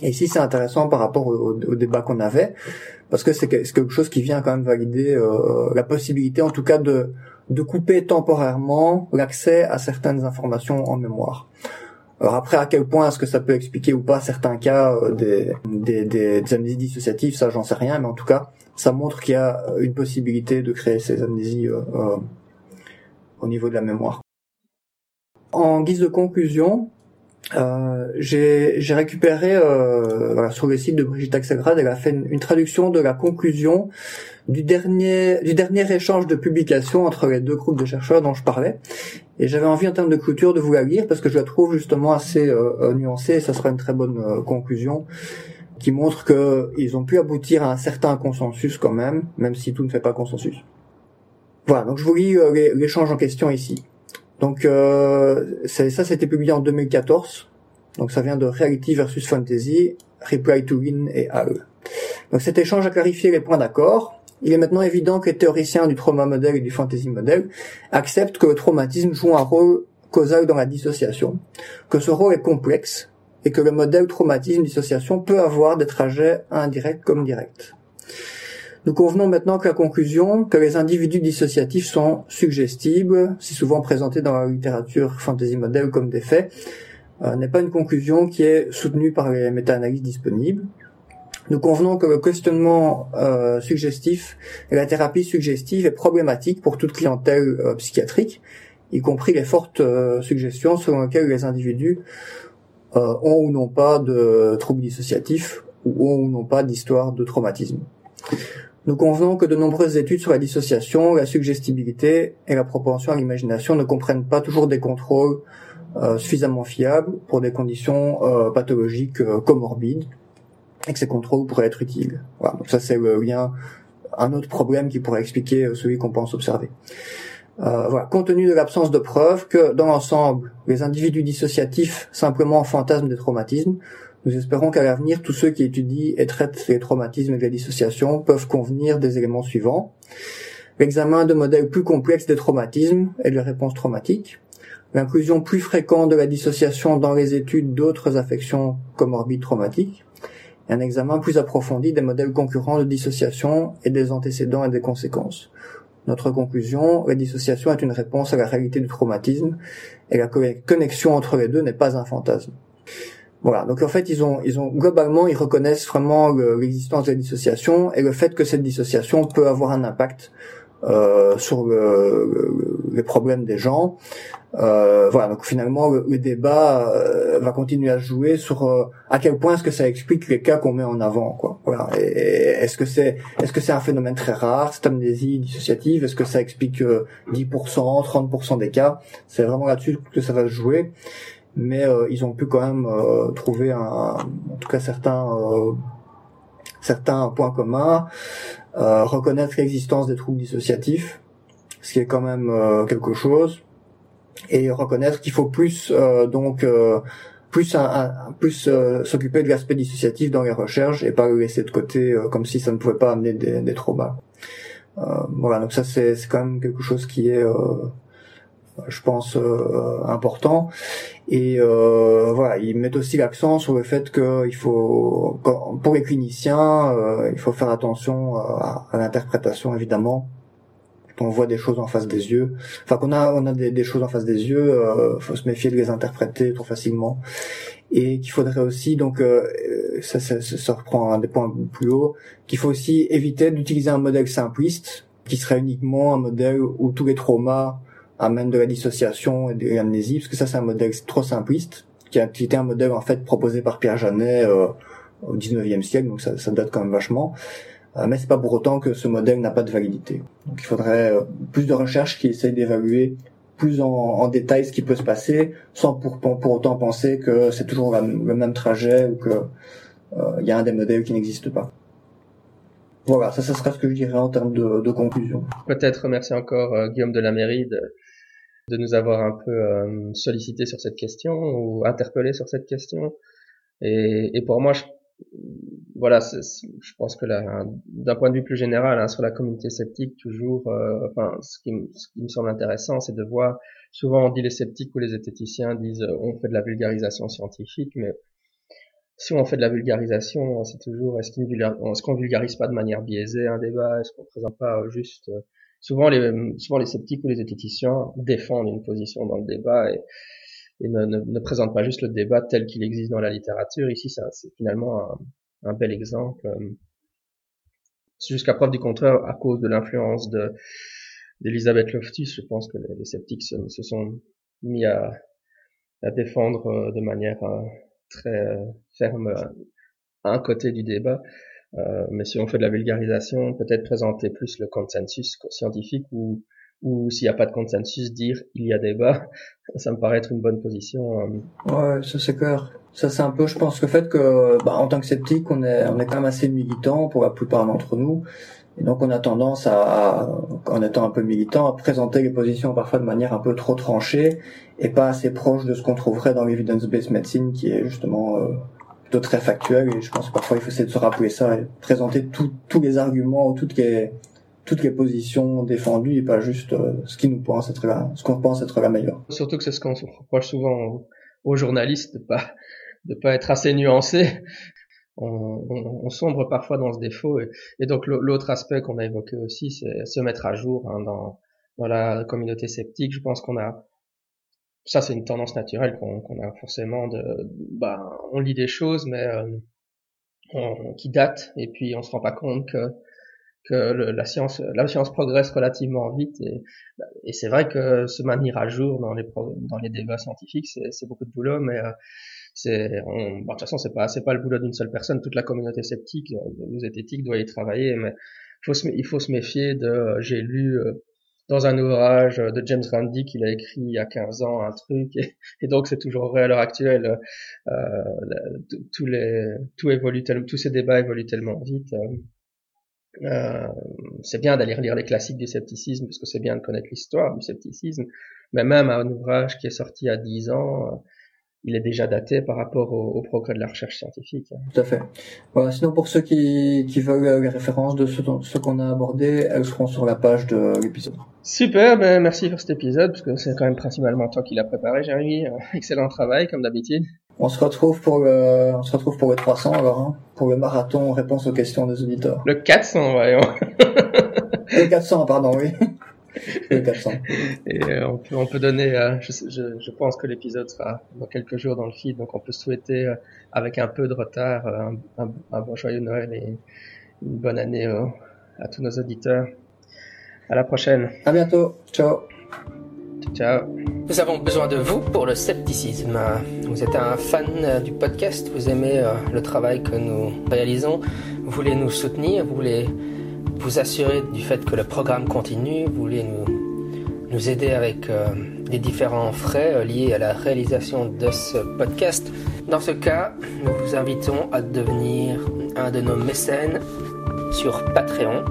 B: Et ici c'est intéressant par rapport au, au débat qu'on avait, parce que c'est quelque chose qui vient quand même valider euh, la possibilité, en tout cas, de, de couper temporairement l'accès à certaines informations en mémoire. Alors après, à quel point est-ce que ça peut expliquer ou pas certains cas euh, des, des, des, amnésies dissociatives, ça j'en sais rien, mais en tout cas, ça montre qu'il y a une possibilité de créer ces amnésies euh, au niveau de la mémoire. en guise de conclusion, euh, j'ai récupéré euh, voilà, sur le site de Brigitte Axelrad, elle a fait une, traduction de la conclusion du dernier du dernier échange de publication entre les deux groupes de chercheurs dont je parlais. Et j'avais envie en termes de clôture de vous la lire parce que je la trouve justement assez euh, euh nuancée. Et ça sera une très bonne euh, conclusion qui montre qu'ils ont pu aboutir à un certain consensus quand même, même si tout ne fait pas consensus. Voilà, donc je vous lis l'échange en question ici. Donc euh, ça, c'était publié en 2014. Donc ça vient de Reality versus Fantasy, Reply to Win et Hall. Donc cet échange a clarifié les points d'accord. Il est maintenant évident que les théoriciens du trauma modèle et du fantasy modèle acceptent que le traumatisme joue un rôle causal dans la dissociation, que ce rôle est complexe et que le modèle traumatisme-dissociation peut avoir des trajets indirects comme directs. Nous convenons maintenant que la conclusion que les individus dissociatifs sont suggestibles, si souvent présentés dans la littérature fantasy model comme des faits, euh, n'est pas une conclusion qui est soutenue par les méta-analyses disponibles. Nous convenons que le questionnement euh, suggestif et la thérapie suggestive est problématique pour toute clientèle euh, psychiatrique, y compris les fortes suggestions selon lesquelles les individus ont ou n'ont pas de troubles dissociatifs ou ont ou n'ont pas d'histoire de traumatisme. Nous convenons que de nombreuses études sur la dissociation, la suggestibilité et la propension à l'imagination ne comprennent pas toujours des contrôles euh, suffisamment fiables pour des conditions euh, pathologiques euh, comorbides et que ces contrôles pourraient être utiles. Voilà, donc ça c'est le un autre problème qui pourrait expliquer celui qu'on pense observer. voilà, compte tenu de l'absence de preuves que dans l'ensemble, les individus dissociatifs simplement fantasment des traumatismes, nous espérons qu'à l'avenir, tous ceux qui étudient et traitent les traumatismes et les dissociations peuvent convenir des éléments suivants. L'examen de modèles plus complexes des traumatismes et de réponses traumatiques. L'inclusion plus fréquente de la dissociation dans les études d'autres affections comorbides traumatiques. Et un examen plus approfondi des modèles concurrents de dissociation et des antécédents et des conséquences. Notre conclusion, la dissociation est une réponse à la réalité du traumatisme et la connexion entre les deux n'est pas un fantasme. Voilà. Donc en fait, ils ont, ils ont globalement, ils reconnaissent vraiment l'existence de la dissociation et le fait que cette dissociation peut avoir un impact euh, sur le, les problèmes des gens. Euh, voilà. Donc finalement, le, débat euh, va continuer à jouer sur euh, à quel point est-ce que ça explique les cas qu'on met en avant, quoi. Voilà. Est-ce que c'est, est-ce que c'est un phénomène très rare, cette amnésie dissociative? Est-ce que ça explique 10%, 30% des cas? C'est vraiment là-dessus que ça va se jouer mais euh, ils ont pu quand même euh, trouver un, en tout cas certains euh, certains points communs, reconnaître l'existence des troubles dissociatifs, ce qui est quand même quelque chose, et reconnaître qu'il faut plus donc plus un, plus s'occuper de l'aspect dissociatif dans les recherches et pas le laisser de côté comme si ça ne pouvait pas amener des, des traumas. voilà, donc ça c'est quand même quelque chose qui est je pense euh, important et euh, voilà ils mettent aussi l'accent sur le fait qu'il faut pour les cliniciens euh, il faut faire attention à, l'interprétation évidemment. Quand on voit des choses en face des yeux enfin qu'on a on a des, choses en face des yeux euh, faut se méfier de les interpréter trop facilement. Et qu'il faudrait aussi donc ça, ça, ça reprend un des points plus haut qu'il faut aussi éviter d'utiliser un modèle simpliste qui serait uniquement un modèle où tous les traumas amène de la dissociation et de l'amnésie, parce que ça c'est un modèle trop simpliste, qui, a, été un modèle en fait proposé par Pierre Janet euh, au 19e siècle, donc ça, ça date quand même vachement. Euh, mais c'est pas pour autant que ce modèle n'a pas de validité. Donc il faudrait euh, plus de recherches qui essayent d'évaluer plus en, en, détail ce qui peut se passer, sans pour, pour autant penser que c'est toujours le même trajet ou que euh, il y a un des modèles qui n'existe pas. Voilà, ça, ça sera ce que je dirais en termes de, de conclusion.
A: Peut-être remercier encore Guillaume de la Mairie de, nous avoir un peu euh, sollicité sur cette question ou interpellé sur cette question. Et, et pour moi, je, voilà, je pense que d'un point de vue plus général, hein, sur la communauté sceptique, toujours, euh, enfin, ce qui, ce qui, me semble intéressant, c'est de voir, souvent on dit les sceptiques ou les zététiciens disent euh, on fait de la vulgarisation scientifique, mais si on fait de la vulgarisation, c'est toujours est-ce qu'on vulgarise pas de manière biaisée un débat, est-ce qu'on présente pas juste souvent les, souvent les sceptiques ou les zététiciens défendent une position dans le débat et, ne, ne, ne, présentent pas juste le débat tel qu'il existe dans la littérature. Ici, c'est finalement un, un, bel exemple. Jusqu'à preuve du contraire, à cause de l'influence de d'Elisabeth Loftus, je pense que les, sceptiques se, se, sont mis à, à défendre de manière très ferme un côté du débat. Mais si on fait de la vulgarisation, peut-être présenter plus le consensus scientifique ou ou s'il n'y a pas de consensus, dire il y a débat, ça me paraît être une bonne position.
B: Ouais, ça c'est clair. Ça c'est un peu, je pense, le fait que, bah, en tant que sceptique, on est, on est quand même assez militant pour la plupart d'entre nous. Et donc on a tendance à, en étant un peu militant, à présenter les positions parfois de manière un peu trop tranchée et pas assez proche de ce qu'on trouverait dans l'evidence-based medicine qui est justement euh, plutôt très factuel. Et je pense que parfois il faut essayer de se rappeler ça et présenter tous les arguments ou toutes les, toutes les positions défendues et pas juste euh, ce qui nous pense être la, ce qu'on pense être la meilleure.
A: Surtout que c'est ce qu'on reproche souvent aux, journalistes de pas de pas être assez nuancé on, sombre parfois dans ce défaut. Et, donc l'autre aspect qu'on a évoqué aussi, c'est se mettre à jour hein, dans, dans la communauté sceptique. Je pense qu'on a ça, c'est une tendance naturelle qu'on a forcément. De, bah, on lit des choses, mais euh, qui datent, et puis on se rend pas compte que que la science la science progresse relativement vite et, et c'est vrai que se maintenir à jour dans les dans les débats scientifiques c'est beaucoup de boulot mais euh, c'est on, de toute façon c'est pas c'est pas le boulot d'une seule personne toute la communauté sceptique vous êtes éthique doit y travailler mais faut il faut se méfier de j'ai lu euh, dans un ouvrage de James Randi qu'il a écrit il y a 15 ans un truc. Et, donc c'est toujours vrai à l'heure actuelle euh, tous les tout évolue tous ces débats évoluent tellement vite euh, euh, c'est bien d'aller lire les classiques du scepticisme parce que c'est bien de connaître l'histoire du scepticisme. Mais même un ouvrage qui est sorti à 10 ans il est déjà daté par rapport au, progrès de la recherche scientifique.
B: Tout à fait. Voilà, sinon pour ceux qui, qui veulent les références de ce, ce qu'on a abordé, elles seront sur la page de l'épisode.
A: Super, ben merci pour cet épisode, parce que c'est quand même principalement toi qui l'as préparé, Jérémy. Excellent travail, comme d'habitude.
B: On se retrouve pour le, on se retrouve pour le 300 alors, hein, pour le marathon réponse aux questions des auditeurs.
A: Le 400, voyons.
B: le 400, pardon, oui.
A: Et euh, on, peut, on peut donner, euh, je, je, je, pense que l'épisode sera dans quelques jours dans le feed, donc on peut souhaiter euh, avec un peu de retard un, un, bon joyeux Noël et une bonne année à tous nos auditeurs. À la prochaine.
B: À bientôt. Ciao.
A: Ciao.
C: Nous avons besoin de vous pour le scepticisme. Vous êtes un fan du podcast, vous aimez le travail que nous réalisons, vous voulez nous soutenir, vous voulez vous assurer du fait que le programme continue, vous voulez nous, aider avec euh, des différents frais euh, liés à la réalisation de ce podcast, dans ce cas, nous vous invitons à devenir un de nos mécènes sur Patreon.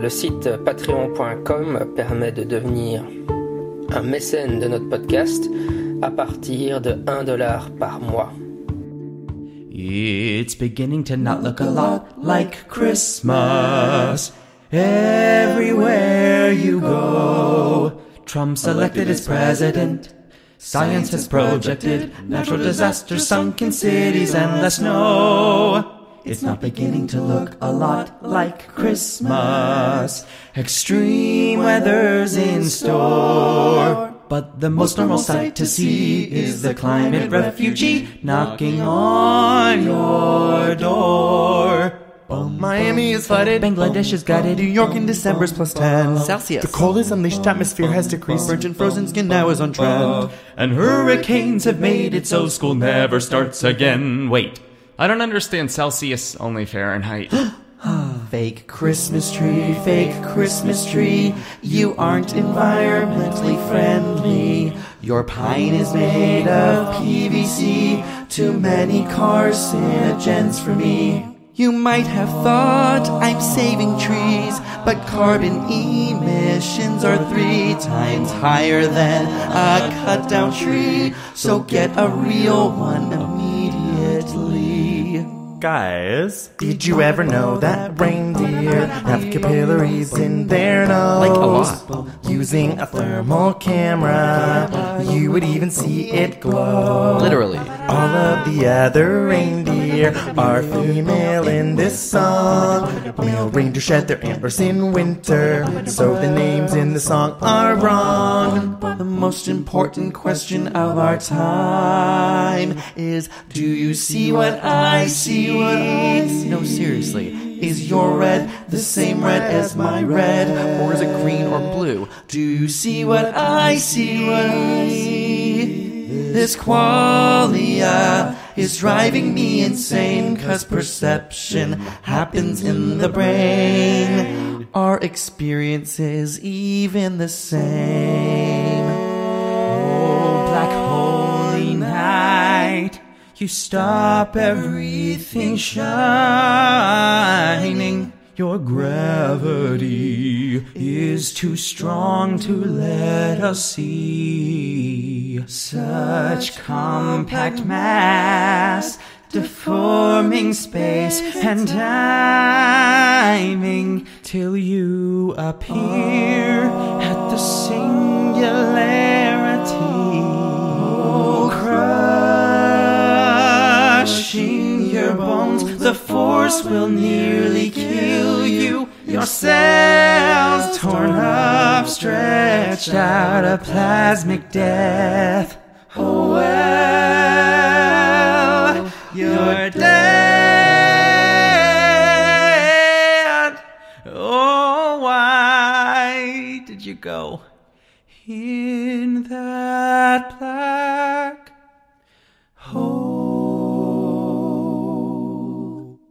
C: Le site patreon.com permet de devenir un mécène de notre podcast à partir de 1 dollar par mois.
D: It's beginning to not look a lot like Christmas. Everywhere you go, Trump's elected as president. Science has projected natural disasters, sunken cities, and the snow. It's not beginning to look a lot like Christmas. Extreme weather's in store. But the most normal sight to see is the climate refugee knocking on your door.
E: Miami is flooded.
D: Bangladesh is gutted.
E: New York in December's plus 10.
D: Celsius.
E: The coldest unleashed atmosphere has decreased. Virgin frozen skin now is on trend.
D: And hurricanes have made it so school never starts again. Wait, I don't understand Celsius, only Fahrenheit.
E: Fake Christmas tree, fake Christmas tree. You aren't environmentally friendly. Your pine is made of PVC. Too many carcinogens for me. You might have thought I'm saving trees, but carbon emissions are three times higher than a cut down tree. So get a real one Guys, did you ever know that reindeer have capillaries in their nose?
D: Like a lot.
E: Using a thermal camera, you would even see it glow.
D: Literally.
E: All of the other reindeer are female in this song. Male reindeer shed their antlers in winter, so the names in the song are wrong. The most important question of our time is Do you see what I see? What I see? No, seriously. Is your red the same red as my red? Or is it green or blue? Do you see what I see? What I see?
D: This qualia is driving me insane cause perception happens in the brain. Our experiences even the same. Oh, black holy night, you stop everything shining. Your gravity is too strong to let us see such compact mass deforming space and timing till you appear at the singularity. Oh, crushing your bones the force will nearly kill you. Your cells torn up stretched out a plasmic death. Oh well you're dead. Oh why did you go